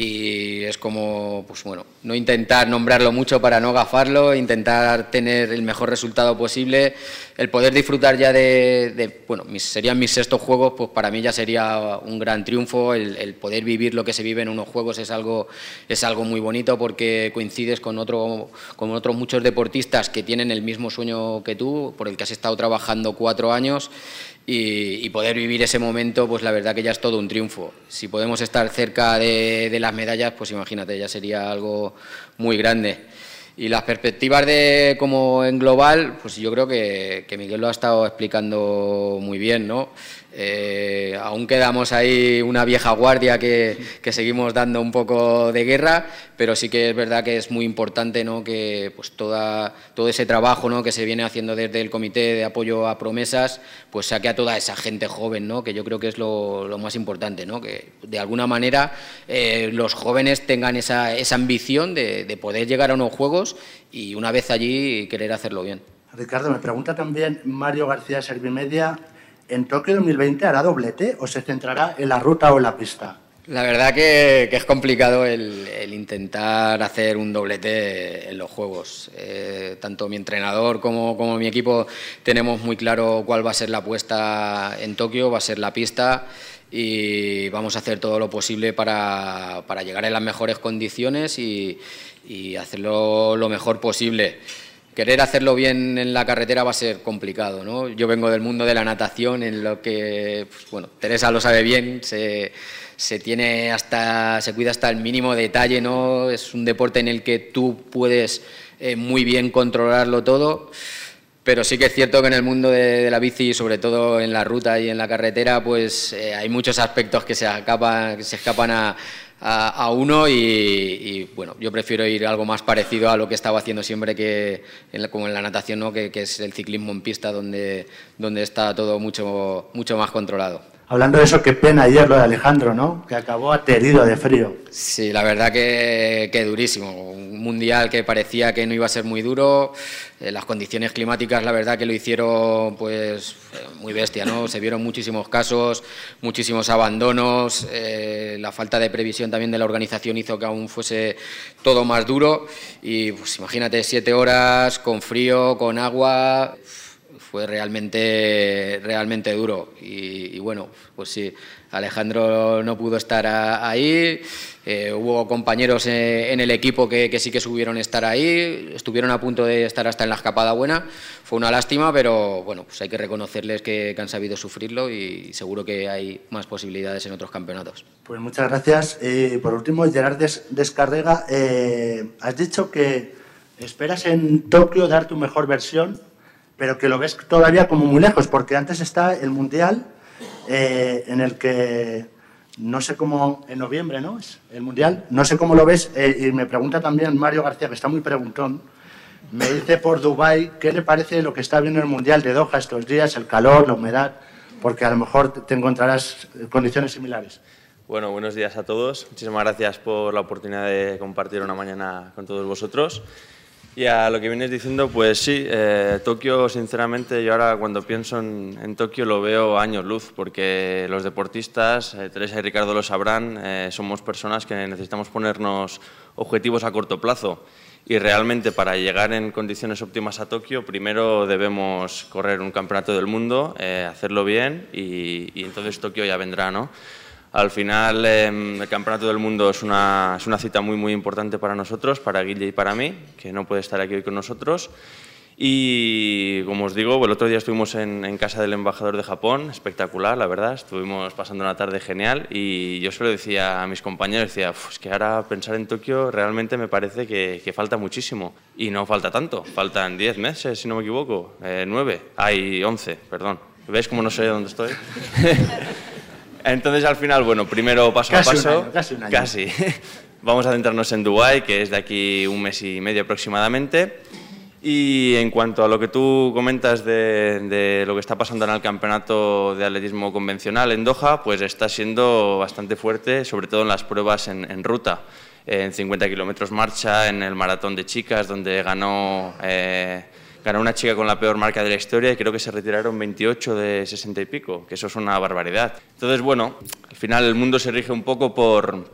y es como, pues bueno, no intentar nombrarlo mucho para no gafarlo, intentar tener el mejor resultado posible, el poder disfrutar ya de, bueno, mis, serían mis sextos juegos, pues para mí ya sería un gran triunfo, el, poder vivir lo que se vive en unos juegos es algo, es algo muy bonito porque coincides con, otro, con otros muchos deportistas que tienen el mismo sueño que tú, por el que has estado trabajando cuatro años y, poder vivir ese momento, pues la verdad que ya es todo un triunfo. Si podemos estar cerca de, las medallas, pues imagínate, ya sería algo muy grande. Y las perspectivas de como en global, pues yo creo que, Miguel lo ha estado explicando muy bien, ¿no? Eh, aún quedamos ahí una vieja guardia que, seguimos dando un poco de guerra, pero sí que es verdad que es muy importante ¿no? que pues toda, todo ese trabajo ¿no? que se viene haciendo desde el Comité de Apoyo a Promesas pues saque a toda esa gente joven, ¿no? que yo creo que es lo, más importante, ¿no? que de alguna manera eh, los jóvenes tengan esa, esa ambición de, de poder llegar a unos Juegos y una vez allí querer hacerlo bien. Ricardo, me pregunta también Mario García Servimedia ¿en Tokio 2020 hará doblete o se centrará en la ruta o en la pista? La verdad que, es complicado el, intentar hacer un doblete en los juegos. Eh, tanto mi entrenador como, como, mi equipo tenemos muy claro cuál va a ser la apuesta en Tokio, va a ser la pista y vamos a hacer todo lo posible para, para llegar en las mejores condiciones y, y hacerlo lo mejor posible querer hacerlo bien en la carretera va a ser complicado, ¿no? Yo vengo del mundo de la natación, en lo que, pues, bueno, Teresa lo sabe bien, se, tiene hasta, se cuida hasta el mínimo detalle, ¿no? Es un deporte en el que tú puedes eh, muy bien controlarlo todo, pero sí que es cierto que en el mundo de, la bici, sobre todo en la ruta y en la carretera, pues eh, hay muchos aspectos que se escapan, que se escapan a a, uno y, bueno, yo prefiero ir algo más parecido a lo que estaba haciendo siempre que como en la natación, ¿no? que, que, es el ciclismo en pista donde, donde está todo mucho, mucho más controlado. Hablando de eso, qué pena ayer lo de Alejandro, ¿no? Que acabó aterido de frío. Sí, la verdad que, durísimo. Un mundial que parecía que no iba a ser muy duro. Eh, las condiciones climáticas, la verdad que lo hicieron pues muy bestia, ¿no? Se vieron muchísimos casos, muchísimos abandonos, eh, la falta de previsión también de la organización hizo que aún fuese todo más duro y pues imagínate siete horas con frío, con agua, fue realmente, realmente duro. Y bueno, pues sí, Alejandro no pudo estar ahí, eh, hubo compañeros eh, en el equipo que, sí que subieron estar ahí, estuvieron a punto de estar hasta en la escapada buena, fue una lástima, pero bueno, pues hay que reconocerles que, han sabido sufrirlo y seguro que hay más posibilidades en otros campeonatos. Pues muchas gracias. Eh, por último, Gerard Descarrega, has dicho que esperas en Tokio dar tu mejor versión, pero que lo ves todavía como muy lejos, porque antes está el Mundial eh, en el que no sé cómo, en noviembre, ¿no? Es el Mundial, no sé cómo lo ves, eh, y me pregunta también Mario García, que está muy preguntón, me dice por Dubái, ¿qué le parece lo que está viendo el Mundial de Doha estos días, el calor, la humedad? Porque a lo mejor te encontrarás condiciones similares. Bueno, buenos días a todos. Muchísimas gracias por la oportunidad de compartir una mañana con todos vosotros. Y a lo que vienes diciendo, pues sí, eh, Tokio, sinceramente, yo ahora cuando pienso en, Tokio lo veo años luz, porque los deportistas, eh, Teresa y Ricardo lo sabrán, eh, somos personas que necesitamos ponernos objetivos a corto plazo. Y realmente para llegar en condiciones óptimas a Tokio, primero debemos correr un campeonato del mundo, hacerlo bien y, y entonces Tokio ya vendrá, ¿no? Al final, em, el Campeonato del Mundo es una, es una, cita muy, muy importante para nosotros, para Guille y para mí, que no puede estar aquí hoy con nosotros. Y como os digo, el otro día estuvimos en, casa del embajador de Japón, espectacular, la verdad. Estuvimos pasando una tarde genial y yo se lo decía a mis compañeros, decía, es que ahora pensar en Tokio realmente me parece que, falta muchísimo. Y no falta tanto, faltan 10 meses, si no me equivoco, eh, 9, hay 11, perdón. ¿Veis cómo no sé dónde estoy? Entonces, al final, bueno, primero paso a paso. casi un año. Casi. Vamos a centrarnos en Dubái, que es de aquí un mes y medio aproximadamente. Y en cuanto a lo que tú comentas de, lo que está pasando en el campeonato de atletismo convencional en Doha, pues está siendo bastante fuerte, sobre todo en las pruebas en, ruta. En 50 kilómetros marcha, en el maratón de chicas, donde ganó eh, ganó una chica con la peor marca de la historia y creo que se retiraron 28 de 60 y pico, que eso es una barbaridad. Entonces, bueno, al final el mundo se rige un poco por,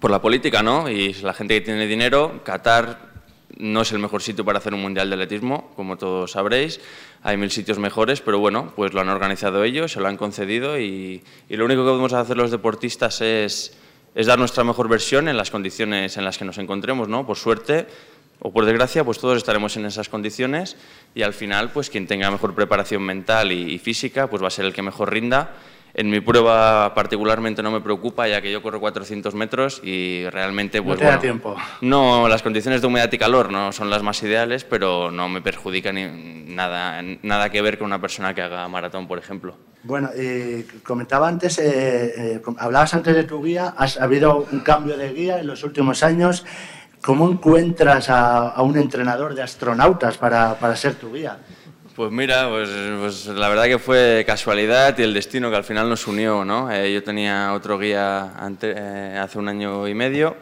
por la política, ¿no? Y la gente que tiene dinero, Qatar no es el mejor sitio para hacer un mundial de atletismo, como todos sabréis. Hay mil sitios mejores, pero bueno, pues lo han organizado ellos, se lo han concedido y, y lo único que podemos hacer los deportistas es, es dar nuestra mejor versión en las condiciones en las que nos encontremos, ¿no? Por suerte, o por desgracia, pues todos estaremos en esas condiciones y al final, pues quien tenga mejor preparación mental y, física, pues va a ser el que mejor rinda. En mi prueba particularmente no me preocupa, ya que yo corro 400 metros y realmente... Pues, no te da tiempo. No, las condiciones de humedad y calor no son las más ideales, pero no me perjudica ni nada, nada que ver con una persona que haga maratón, por ejemplo. Bueno, comentaba antes, eh, eh, hablabas antes de tu guía, ha habido un cambio de guía en los últimos años. ¿Cómo encuentras a, un entrenador de astronautas para, para, ser tu guía? Pues mira, pues, pues, la verdad que fue casualidad y el destino que al final nos unió, ¿no? Eh, yo tenía otro guía eh, hace un año y medio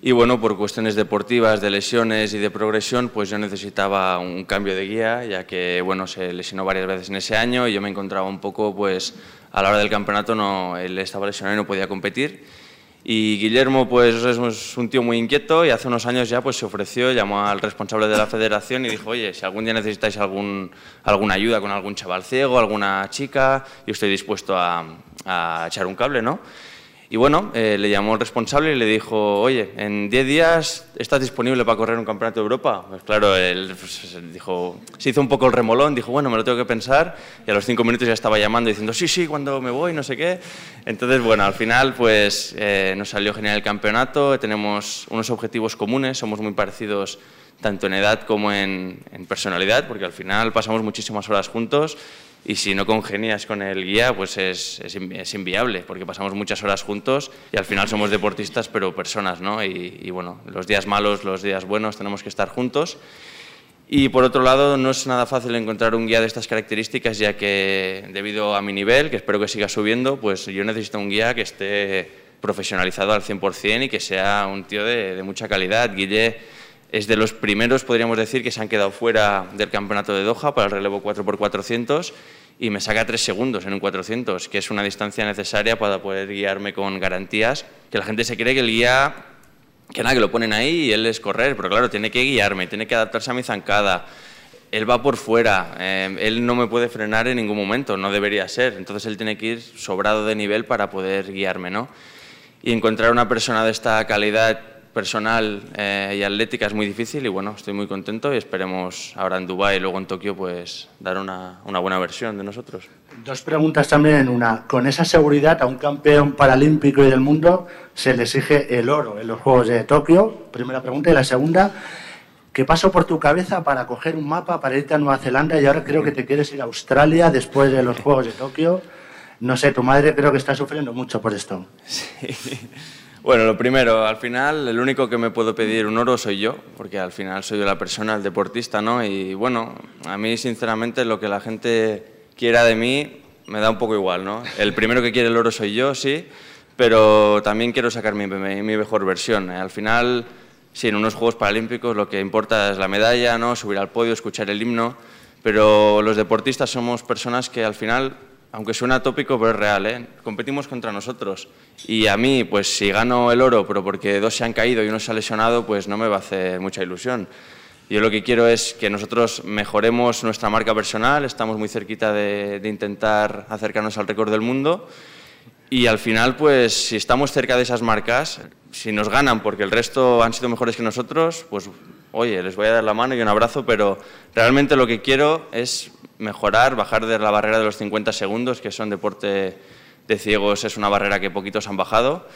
y bueno, por cuestiones deportivas, de lesiones y de progresión, pues yo necesitaba un cambio de guía, ya que bueno, se lesionó varias veces en ese año y yo me encontraba un poco, pues a la hora del campeonato no, él estaba lesionado y no podía competir y Guillermo pues es un tío muy inquieto y hace unos años ya pues se ofreció, llamó al responsable de la federación y dijo, oye, si algún día necesitáis algún, alguna ayuda con algún chaval ciego, alguna chica, yo estoy dispuesto a, a echar un cable, ¿no? Y bueno, eh, le llamó el responsable y le dijo, oye, en 10 días estás disponible para correr un campeonato de Europa. Pues claro, él pues, dijo, se hizo un poco el remolón, dijo, bueno, me lo tengo que pensar. Y a los 5 minutos ya estaba llamando diciendo, sí, sí, cuando me voy, no sé qué. Entonces, bueno, al final pues eh, nos salió genial el campeonato, tenemos unos objetivos comunes, somos muy parecidos tanto en edad como en, en personalidad, porque al final pasamos muchísimas horas juntos y si no congenias con el guía, pues es, es, inviable, porque pasamos muchas horas juntos y al final somos deportistas, pero personas, ¿no? Y, bueno, los días malos, los días buenos, tenemos que estar juntos. Y por otro lado, no es nada fácil encontrar un guía de estas características, ya que debido a mi nivel, que espero que siga subiendo, pues yo necesito un guía que esté profesionalizado al 100% y que sea un tío de, de mucha calidad. Guille es de los primeros, podríamos decir, que se han quedado fuera del campeonato de Doha para el relevo 4x400 y me saca tres segundos en un 400, que es una distancia necesaria para poder guiarme con garantías, que la gente se cree que el guía, que nada, que lo ponen ahí y él es correr, pero claro, tiene que guiarme, tiene que adaptarse a mi zancada, él va por fuera, eh, él no me puede frenar en ningún momento, no debería ser, entonces él tiene que ir sobrado de nivel para poder guiarme, ¿no? Y encontrar una persona de esta calidad personal eh, y atlética es muy difícil y bueno, estoy muy contento y esperemos ahora en Dubái y luego en Tokio pues dar una, una, buena versión de nosotros. Dos preguntas también en una. Con esa seguridad a un campeón paralímpico y del mundo se le exige el oro en los Juegos de Tokio. Primera pregunta. Y la segunda, ¿qué pasó por tu cabeza para coger un mapa, para irte a Nueva Zelanda y ahora creo que te quieres ir a Australia después de los Juegos de Tokio? No sé, tu madre creo que está sufriendo mucho por esto. Sí. Bueno, lo primero, al final el único que me puedo pedir un oro soy yo, porque al final soy yo la persona, el deportista, ¿no? Y bueno, a mí sinceramente lo que la gente quiera de mí me da un poco igual, ¿no? El primero que quiere el oro soy yo, sí, pero también quiero sacar mi, mejor versión. Al final, sí, en unos Juegos Paralímpicos lo que importa es la medalla, ¿no? Subir al podio, escuchar el himno, pero los deportistas somos personas que al final aunque suena tópico, pero es real, ¿eh? competimos contra nosotros. Y a mí, pues si gano el oro, pero porque dos se han caído y uno se ha lesionado, pues no me va a hacer mucha ilusión. Yo lo que quiero es que nosotros mejoremos nuestra marca personal, estamos muy cerquita de, de intentar acercarnos al récord del mundo. Y al final, pues si estamos cerca de esas marcas, si nos ganan porque el resto han sido mejores que nosotros, pues oye, les voy a dar la mano y un abrazo, pero realmente lo que quiero es mejorar, bajar de la barrera de los 50 segundos, que eso en deporte de ciegos es una barrera que poquitos han bajado.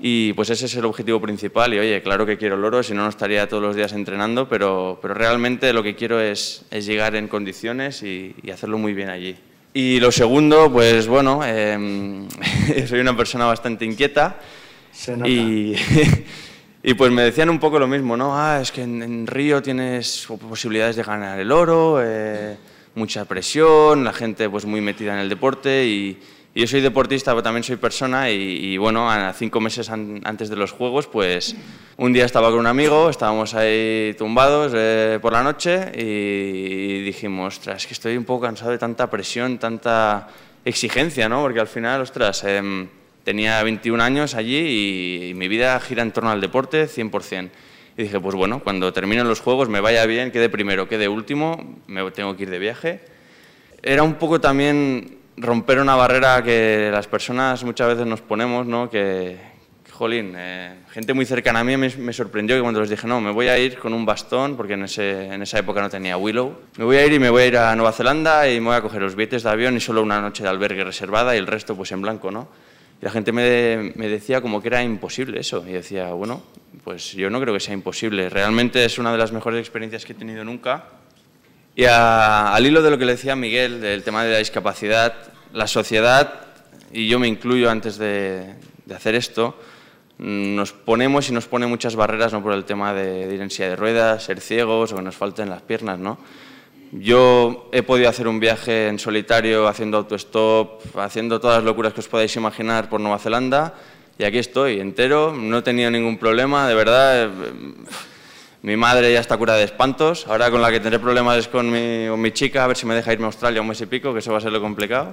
Y pues ese es el objetivo principal. Y oye, claro que quiero el oro, si no, no estaría todos los días entrenando, pero, pero realmente lo que quiero es, es llegar en condiciones y, y, hacerlo muy bien allí. Y lo segundo, pues bueno, eh, soy una persona bastante inquieta. Se nota. Y, y pues me decían un poco lo mismo, ¿no? Ah, es que en, en Río tienes posibilidades de ganar el oro. Eh, mucha presión, la gente pues muy metida en el deporte y, yo soy deportista, pero también soy persona y, bueno, a cinco meses an, antes de los Juegos, pues un día estaba con un amigo, estábamos ahí tumbados eh, por la noche y, dijimos, ostras, es que estoy un poco cansado de tanta presión, tanta exigencia, ¿no? Porque al final, ostras, eh, tenía 21 años allí y mi vida gira en torno al deporte 100%. Y dije, pues bueno, cuando terminen los juegos, me vaya bien, quede primero, quede último, me tengo que ir de viaje. Era un poco también romper una barrera que las personas muchas veces nos ponemos, ¿no? Que, jolín, eh, gente muy cercana a mí me, me, sorprendió que cuando les dije, no, me voy a ir con un bastón, porque en, ese, en esa época no tenía Willow, me voy a ir y me voy a ir a Nueva Zelanda y me voy a coger los billetes de avión y solo una noche de albergue reservada y el resto pues en blanco, ¿no? Y la gente me, me, decía como que era imposible eso. Y decía, bueno, pues yo no creo que sea imposible. Realmente es una de las mejores experiencias que he tenido nunca. Y a, al hilo de lo que le decía Miguel, del tema de la discapacidad, la sociedad, y yo me incluyo antes de, hacer esto, nos ponemos y nos pone muchas barreras ¿no? por el tema de, de en silla de ruedas, ser ciegos o que nos falten las piernas, ¿no? Yo he podido hacer un viaje en solitario, haciendo autostop, haciendo todas las locuras que os podáis imaginar por Nueva Zelanda, y aquí estoy, entero, no he tenido ningún problema, de verdad. Mi madre ya está curada de espantos, ahora con la que tendré problemas es con mi, chica, a ver si me deja irme a Australia un mes y pico, que eso va a ser lo complicado.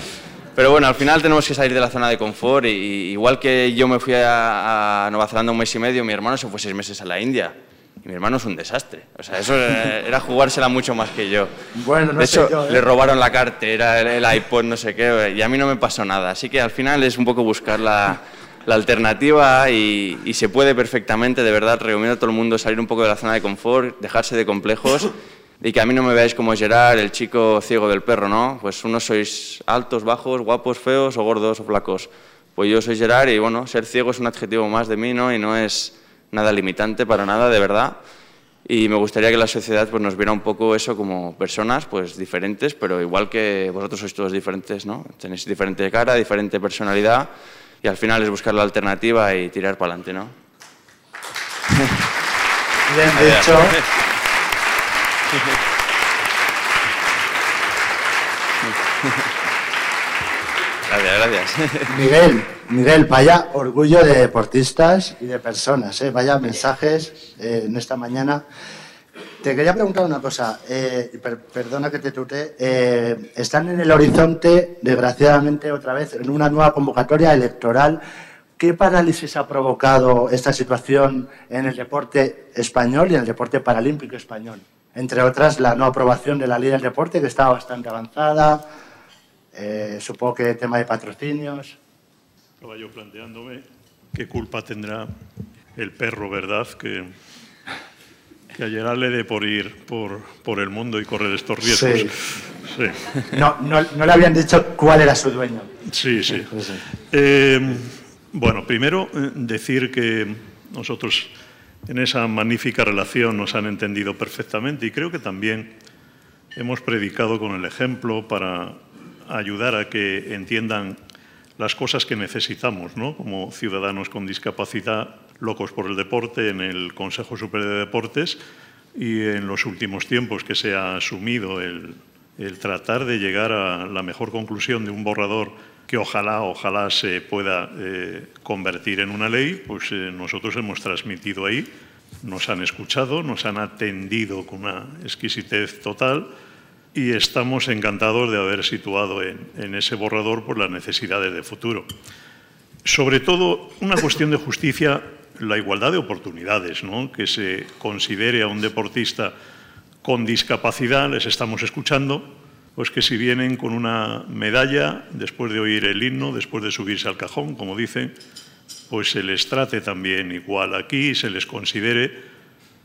Pero bueno, al final tenemos que salir de la zona de confort, y igual que yo me fui a, a Nueva Zelanda un mes y medio, mi hermano se fue seis meses a la India mi hermano es un desastre. O sea, eso era jugársela mucho más que yo. Bueno, no de hecho, sé yo, ¿eh? le robaron la cartera, el, el, iPod, no sé qué, y a mí no me pasó nada. Así que al final es un poco buscar la, la alternativa y, y, se puede perfectamente, de verdad, recomiendo a todo el mundo salir un poco de la zona de confort, dejarse de complejos y que a mí no me veáis como Gerard, el chico ciego del perro, ¿no? Pues unos sois altos, bajos, guapos, feos o gordos o flacos. Pues yo soy Gerard y bueno, ser ciego es un adjetivo más de mí, ¿no? Y no es nada limitante para nada, de verdad. Y me gustaría que la sociedad pues, nos viera un poco eso como personas pues, diferentes, pero igual que vosotros sois todos diferentes, ¿no? Tenéis diferente cara, diferente personalidad, y al final es buscar la alternativa y tirar para adelante, ¿no? Bien dicho. Gracias, gracias. Miguel, Miguel, vaya orgullo de deportistas y de personas, ¿eh? vaya mensajes eh, en esta mañana. te quería preguntar una cosa. Eh, perdona que te tute. Eh, están en el horizonte, desgraciadamente, otra vez, en una nueva convocatoria electoral. ¿Qué parálisis ha provocado esta situación en el deporte español y en el deporte paralímpico español? Entre otras, la no aprobación de la ley del deporte, que estaba bastante avanzada. Eh, supongo que el tema de patrocinios. Estaba yo planteándome qué culpa tendrá el perro, ¿verdad? Que que a le dé por ir por, por, el mundo y correr estos riesgos. Sí. No, no, no, le habían dicho cuál era su dueño. Sí, sí. Eh, bueno, primero eh, decir que nosotros en esa magnífica relación nos han entendido perfectamente y creo que también hemos predicado con el ejemplo para ayudar a que entiendan las cosas que necesitamos ¿no? como ciudadanos con discapacidad locos por el deporte en el Consejo Superior de Deportes y en los últimos tiempos que se ha asumido el, tratar de llegar a la mejor conclusión de un borrador que ojalá, ojalá se pueda eh, convertir en una ley, pues eh, nosotros hemos transmitido ahí, nos han escuchado, nos han atendido con una exquisitez total y estamos encantados de haber situado en, ese borrador por las necesidades de futuro. Sobre todo, una cuestión de justicia la igualdad de oportunidades, ¿no? que se considere a un deportista con discapacidad, les estamos escuchando, pues que si vienen con una medalla, después de oír el himno, después de subirse al cajón, como dicen, pues se les trate también igual aquí, se les considere,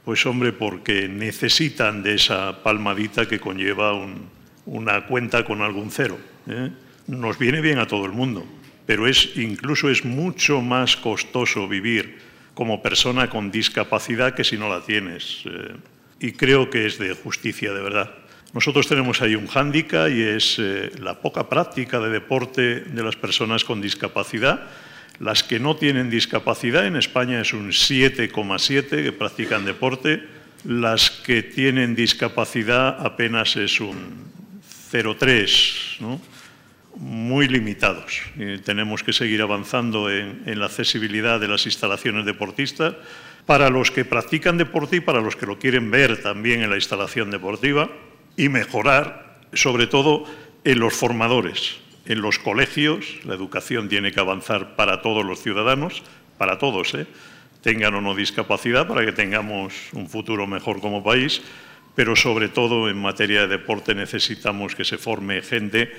pues hombre, porque necesitan de esa palmadita que conlleva una cuenta con algún cero. ¿eh? Nos viene bien a todo el mundo, pero es incluso es mucho más costoso vivir como persona con discapacidad que si no la tienes. Eh, y creo que es de justicia, de verdad. Nosotros tenemos ahí un hándicap y es eh, la poca práctica de deporte de las personas con discapacidad. Las que no tienen discapacidad en España es un 7,7 que practican deporte. Las que tienen discapacidad apenas es un 0,3. ¿no? muy limitados. tenemos que seguir avanzando en, la accesibilidad de las instalaciones deportistas para los que practican deporte y para los que lo quieren ver también en la instalación deportiva y mejorar, sobre todo, en los formadores. En los colegios, la educación tiene que avanzar para todos los ciudadanos, para todos, ¿eh? tengan o no discapacidad, para que tengamos un futuro mejor como país, pero sobre todo en materia de deporte necesitamos que se forme gente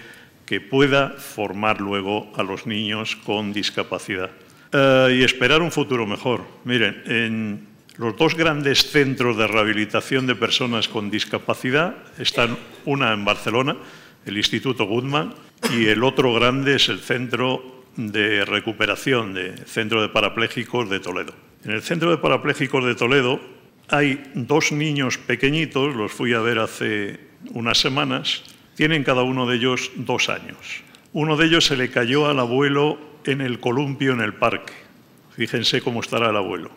que pueda formar luego a los niños con discapacidad. Eh, y esperar un futuro mejor. Miren, en los dos grandes centros de rehabilitación de personas con discapacidad están una en Barcelona, el Instituto Goodman, y el otro grande es el Centro de Recuperación, de Centro de Parapléjicos de Toledo. En el Centro de Parapléjicos de Toledo hay dos niños pequeñitos, los fui a ver hace unas semanas, tienen cada uno de ellos dos años. Uno de ellos se le cayó al abuelo en el columpio en el parque. Fíjense cómo estará el abuelo.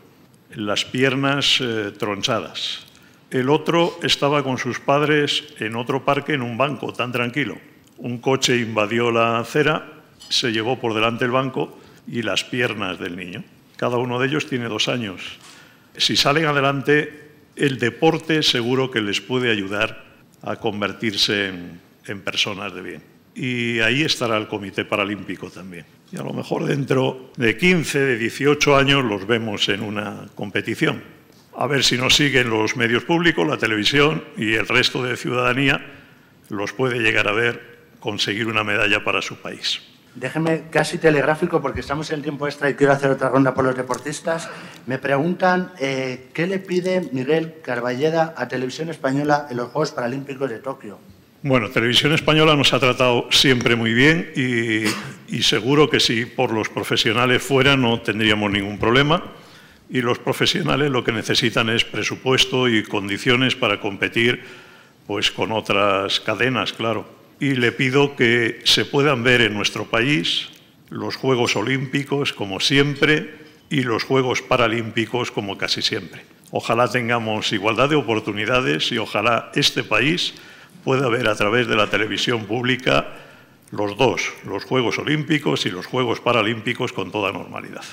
Las piernas eh, tronchadas. El otro estaba con sus padres en otro parque en un banco, tan tranquilo. Un coche invadió la acera, se llevó por delante el banco y las piernas del niño. Cada uno de ellos tiene dos años. Si salen adelante, el deporte seguro que les puede ayudar a convertirse en, personas de bien. Y ahí estará el Comité Paralímpico también. Y a lo mejor dentro de 15, de 18 años los vemos en una competición. A ver si nos siguen los medios públicos, la televisión y el resto de ciudadanía los puede llegar a ver conseguir una medalla para su país. Déjeme casi telegráfico porque estamos en tiempo extra y quiero hacer otra ronda por los deportistas. Me preguntan eh, qué le pide Miguel Carballeda a Televisión Española en los Juegos Paralímpicos de Tokio. Bueno, Televisión Española nos ha tratado siempre muy bien y, seguro que si por los profesionales fuera no tendríamos ningún problema. Y los profesionales lo que necesitan es presupuesto y condiciones para competir pues, con otras cadenas, claro. Y le pido que se puedan ver en nuestro país los Juegos Olímpicos como siempre y los Juegos Paralímpicos como casi siempre. Ojalá tengamos igualdad de oportunidades y ojalá este país pueda ver a través de la televisión pública los dos, los Juegos Olímpicos y los Juegos Paralímpicos con toda normalidad.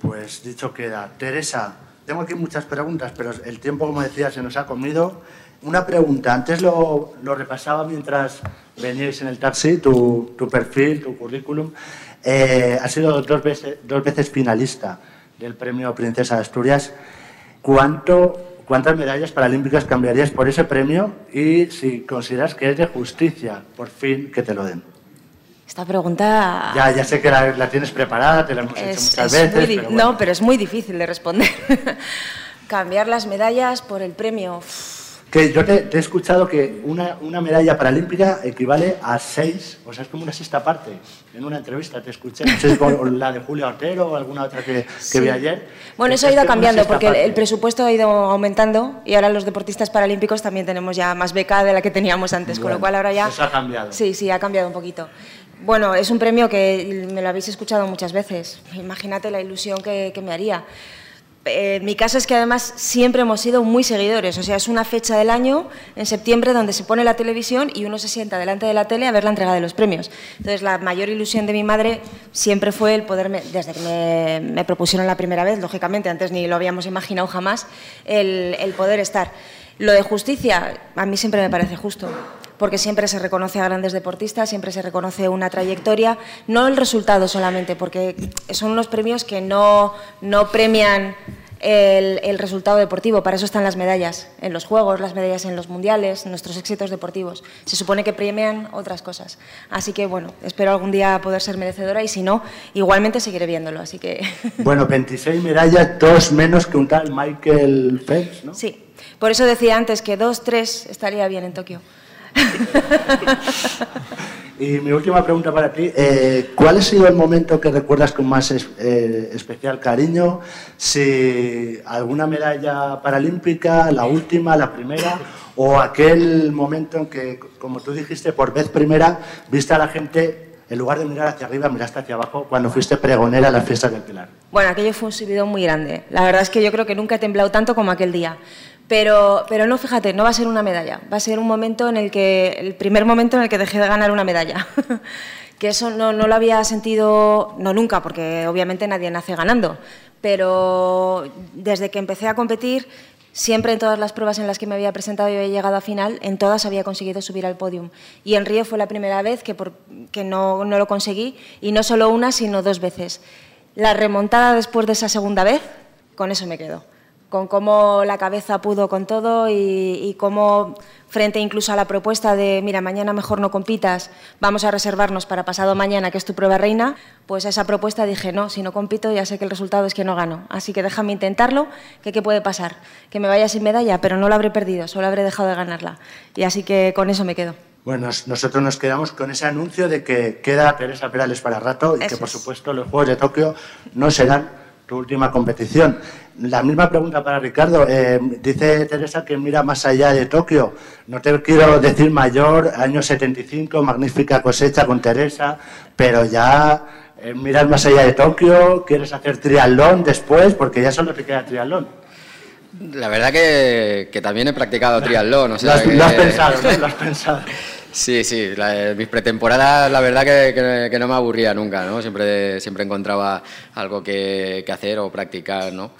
Pues dicho queda. Teresa, tengo aquí muchas preguntas, pero el tiempo, como decía, se nos ha comido. Una pregunta, antes lo, lo repasaba mientras veníais en el taxi, tu, tu perfil, tu currículum. Eh, has sido dos veces, dos veces finalista del premio Princesa de Asturias. ¿Cuánto, ¿Cuántas medallas paralímpicas cambiarías por ese premio y si consideras que es de justicia, por fin, que te lo den? Esta pregunta... Ya, ya sé que la, la tienes preparada, te la hemos hecho muchas veces. Pero bueno. No, pero es muy difícil de responder. Cambiar las medallas por el premio. Que yo te, te, he escuchado que una, una, medalla paralímpica equivale a seis, o sea, es como una sexta parte. En una entrevista te escuché, no sé si con la de Julio Ortero o alguna otra que, que sí. vi ayer. Bueno, eso ha ido cambiando porque parte. el presupuesto ha ido aumentando y ahora los deportistas paralímpicos también tenemos ya más beca de la que teníamos antes, bueno, con lo cual ahora ya... Eso ha cambiado. Sí, sí, ha cambiado un poquito. Bueno, es un premio que me lo habéis escuchado muchas veces. Imagínate la ilusión que, me haría. Eh, mi caso es que además siempre hemos sido muy seguidores, o sea, es una fecha del año, en septiembre, donde se pone la televisión y uno se sienta delante de la tele a ver la entrega de los premios. Entonces, la mayor ilusión de mi madre siempre fue el poderme, desde que me, propusieron la primera vez, lógicamente, antes ni lo habíamos imaginado jamás, el poder estar. Lo de justicia, a mí siempre me parece justo porque siempre se reconoce a grandes deportistas, siempre se reconoce una trayectoria, no el resultado solamente, porque son unos premios que no, no premian el, el, resultado deportivo, para eso están las medallas en los Juegos, las medallas en los Mundiales, nuestros éxitos deportivos. Se supone que premian otras cosas. Así que, bueno, espero algún día poder ser merecedora y si no, igualmente seguiré viéndolo. Así que... Bueno, 26 medallas, dos menos que un tal Michael Phelps, ¿no? Sí, por eso decía antes que dos, tres estaría bien en Tokio. y mi última pregunta para ti, eh, ¿cuál ha sido el momento que recuerdas con más es, eh, especial cariño? Si alguna medalla paralímpica, la última, la primera, o aquel momento en que, como tú dijiste, por vez primera, viste a la gente, en lugar de mirar hacia arriba, miraste hacia abajo cuando fuiste pregonera a las fiestas del Pilar. Bueno, aquello fue un subidón muy grande. La verdad es que yo creo que nunca he temblado tanto como aquel día. Pero, no, fíjate, no va a ser una medalla, va a ser un momento en el que, el primer momento en el que dejé de ganar una medalla. que eso no, lo había sentido, no nunca, porque obviamente nadie nace ganando, pero desde que empecé a competir, siempre en todas las pruebas en las que me había presentado y había llegado a final, en todas había conseguido subir al podium. Y en Río fue la primera vez que, no lo conseguí, y no solo una, sino dos veces. La remontada después de esa segunda vez, con eso me quedo con cómo la cabeza pudo con todo y, y, cómo, frente incluso a la propuesta de, mira, mañana mejor no compitas, vamos a reservarnos para pasado mañana, que es tu prueba reina, pues a esa propuesta dije, no, si no compito ya sé que el resultado es que no gano, así que déjame intentarlo, que qué puede pasar, que me vaya sin medalla, pero no la habré perdido, solo habré dejado de ganarla. Y así que con eso me quedo. Bueno, nosotros nos quedamos con ese anuncio de que queda Teresa Perales para rato y eso que, por supuesto, los Juegos de Tokio no serán tu última competición. La misma pregunta para Ricardo. Eh, dice Teresa que mira más allá de Tokio. No te quiero decir mayor, año 75, magnífica cosecha con Teresa, pero ya eh, miras más allá de Tokio, quieres hacer triatlón después, porque ya solo te queda triatlón. La verdad que, que también he practicado triatlón. O sea lo, has, que... lo has pensado, ¿no? Lo has pensado. Sí, sí, la, mis pretemporadas la verdad que, no me aburría nunca, ¿no? Siempre, siempre encontraba algo que, hacer o practicar, ¿no?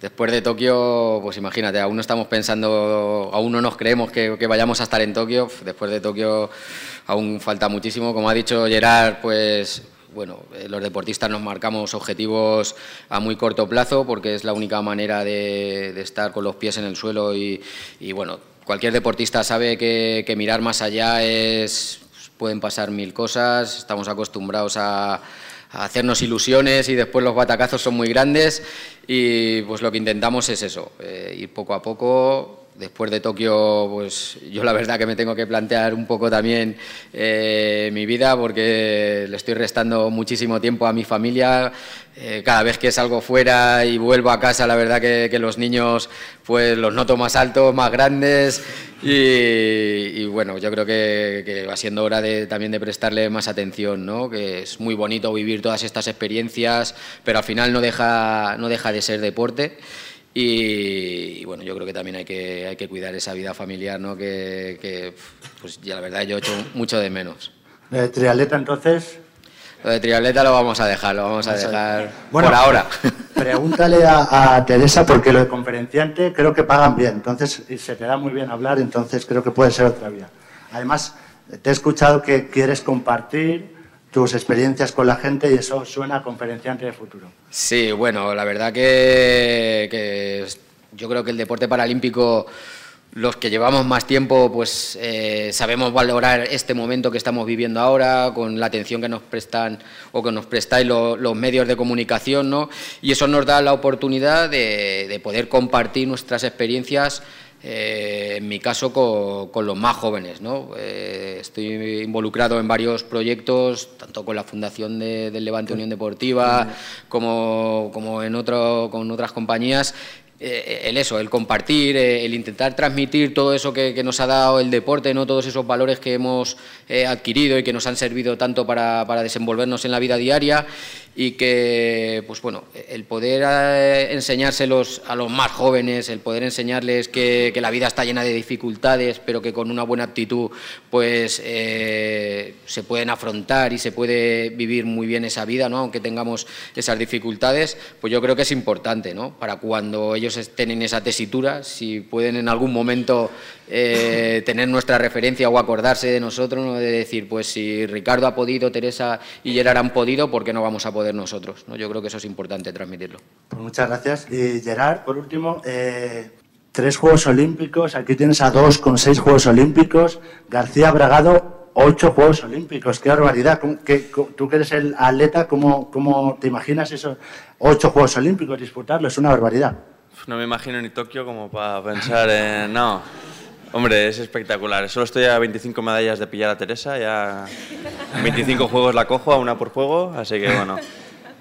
Después de Tokio, pues imagínate, aún no estamos pensando, aún no nos creemos que, vayamos a estar en Tokio. Después de Tokio aún falta muchísimo. Como ha dicho Gerard, pues bueno, eh, los deportistas nos marcamos objetivos a muy corto plazo porque es la única manera de, estar con los pies en el suelo y bueno, cualquier deportista sabe que, mirar más allá es pueden pasar mil cosas, estamos acostumbrados a, a, hacernos ilusiones y después los batacazos son muy grandes y pues lo que intentamos es eso, eh, ir poco a poco. Después de Tokio, pues yo la verdad que me tengo que plantear un poco también eh, mi vida porque le estoy restando muchísimo tiempo a mi familia. Eh, cada vez que salgo fuera y vuelvo a casa, la verdad que, los niños pues los noto más altos, más grandes y, y bueno, yo creo que, que, va siendo hora de, también de prestarle más atención, ¿no? que es muy bonito vivir todas estas experiencias, pero al final no deja, no deja de ser deporte. Y, y, bueno, yo creo que también hay que, hay que cuidar esa vida familiar, ¿no? que, que pues ya la verdad yo he hecho mucho de menos. ¿De triatleta entonces? Lo de triatleta lo vamos a dejar, lo vamos a dejar por ahora. Pregúntale a, Teresa porque lo de conferenciante creo que pagan bien, entonces y se te da muy bien hablar, entonces creo que puede ser otra vía. Además, te he escuchado que quieres compartir tus experiencias con la gente y eso suena a conferenciante de futuro. Sí, bueno, la verdad que, yo creo que el deporte paralímpico los que llevamos más tiempo, pues eh, sabemos valorar este momento que estamos viviendo ahora, con la atención que nos prestan o que nos prestáis los medios de comunicación, ¿no? Y eso nos da la oportunidad de, poder compartir nuestras experiencias. Eh, en mi caso con, los más jóvenes. ¿no? Eh, estoy involucrado en varios proyectos, tanto con la Fundación del Levante Unión Deportiva como, como en otro, con otras compañías, eh, el eso, el compartir, eh, el intentar transmitir todo eso que, nos ha dado el deporte, no todos esos valores que hemos eh, adquirido y que nos han servido tanto para, para desenvolvernos en la vida diaria y que, pues bueno, el poder enseñárselos a los más jóvenes, el poder enseñarles que, la vida está llena de dificultades, pero que con una buena actitud, pues se pueden afrontar y se puede vivir muy bien esa vida, ¿no? Aunque tengamos esas dificultades, pues yo creo que es importante, ¿no? Para cuando ellos en esa tesitura, si pueden en algún momento eh, tener nuestra referencia o acordarse de nosotros, ¿no? de decir, pues si Ricardo ha podido, Teresa y Gerard han podido, ¿por qué no vamos a poder nosotros? ¿no? Yo creo que eso es importante transmitirlo. Pues muchas gracias. Y Gerard, por último, eh, tres Juegos Olímpicos, aquí tienes a dos con seis Juegos Olímpicos, García Bragado, ocho Juegos Olímpicos, qué barbaridad. tú que eres el atleta, ¿cómo, ¿cómo te imaginas esos ocho Juegos Olímpicos disputarlo? Es una barbaridad. No me imagino ni Tokio como para pensar en... No, Hombre, es espectacular. Solo estoy a 25 medallas de pillar a Teresa, ya 25 juegos la cojo, a una por juego, así que bueno.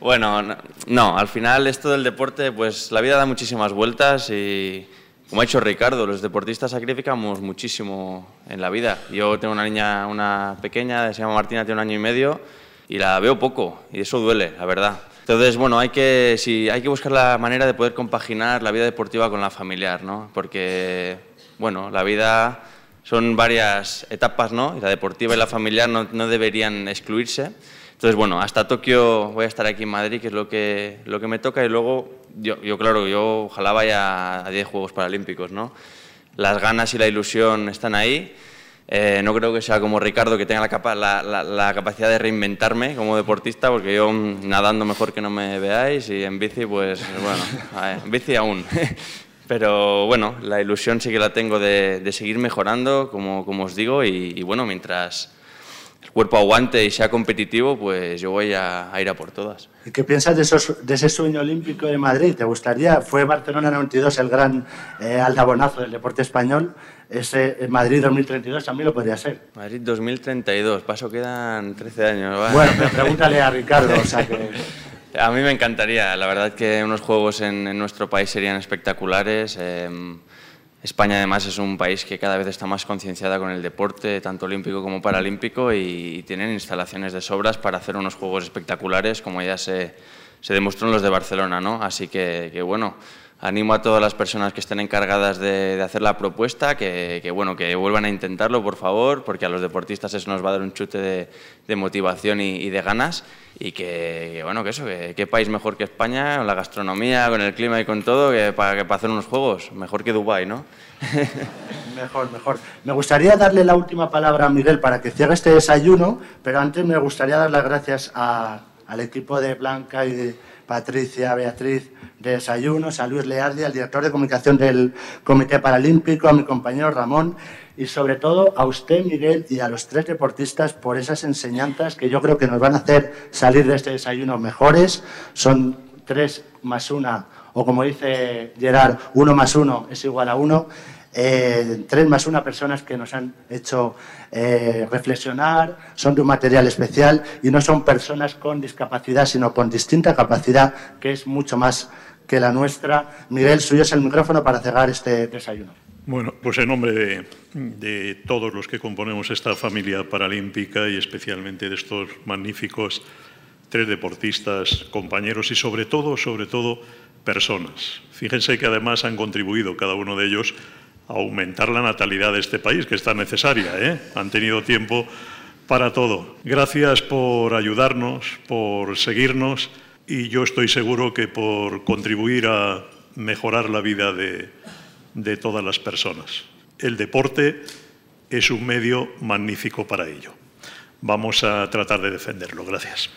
Bueno, no, al final esto del deporte, pues la vida da muchísimas vueltas y como ha dicho Ricardo, los deportistas sacrificamos muchísimo en la vida. Yo tengo una niña, una pequeña, se llama Martina, tiene un año y medio y la veo poco y eso duele, la verdad. Entonces, bueno, hay que, sí, hay que buscar la manera de poder compaginar la vida deportiva con la familiar, ¿no? Porque bueno, la vida son varias etapas, ¿no? Y la deportiva y la familiar no, no, deberían excluirse. Entonces, bueno, hasta Tokio voy a estar aquí en Madrid, que es lo que, lo que me toca, y luego, yo, yo claro, yo ojalá vaya a 10 Juegos Paralímpicos, ¿no? Las ganas y la ilusión están ahí. Eh, no creo que sea como Ricardo, que tenga la, capa, la, la, capacidad de reinventarme como deportista, porque yo mm, nadando mejor que no me veáis y en bici, pues bueno, en bici aún. Pero bueno, la ilusión sí que la tengo de, seguir mejorando, como, os digo, y, bueno, mientras el cuerpo aguante y sea competitivo, pues yo voy a, ir a por todas. ¿Y qué piensas de, ese sueño olímpico de Madrid? ¿Te gustaría? Fue Barcelona 92 el gran eh, aldabonazo del deporte español. Ese eh, Madrid 2032 también lo podría ser. Madrid 2032, paso quedan 13 años. Bueno, pero pregúntale a Ricardo, o sea que... A mí me encantaría, la verdad que unos juegos en, nuestro país serían espectaculares. Em, España además es un país que cada vez está más concienciada con el deporte, tanto olímpico como paralímpico, y, tienen instalaciones de sobras para hacer unos juegos espectaculares, como ya se, se demostró en los de Barcelona. ¿no? Así que, que bueno, animo a todas las personas que estén encargadas de, hacer la propuesta que, bueno, que vuelvan a intentarlo, por favor, porque a los deportistas eso nos va a dar un chute de, motivación y, de ganas y que, bueno, que eso, que qué país mejor que España, con la gastronomía, con el clima y con todo, que para, que para hacer unos juegos, mejor que Dubái, ¿no? Mejor, mejor. Me gustaría darle la última palabra a Miguel para que cierre este desayuno, pero antes me gustaría dar las gracias al equipo de Blanca y de Patricia, Beatriz de Desayunos, a Luis Leardi, al director de comunicación del Comité Paralímpico, a mi compañero Ramón y sobre todo a usted, Miguel, y a los tres deportistas por esas enseñanzas que yo creo que nos van a hacer salir de este desayuno mejores. Son tres más una, o como dice Gerard, uno más uno es igual a uno. Eh, tres más una personas que nos han hecho eh, reflexionar, son de un material especial y no son personas con discapacidad, sino con distinta capacidad, que es mucho más que la nuestra. Miguel, suyo es el micrófono para cerrar este desayuno. Bueno, pues en nombre de, de todos los que componemos esta familia paralímpica y especialmente de estos magníficos tres deportistas, compañeros y sobre todo, sobre todo, personas. Fíjense que además han contribuido cada uno de ellos aumentar la natalidad de este país, que está necesaria. ¿eh? Han tenido tiempo para todo. Gracias por ayudarnos, por seguirnos y yo estoy seguro que por contribuir a mejorar la vida de, de todas las personas. El deporte es un medio magnífico para ello. Vamos a tratar de defenderlo. Gracias.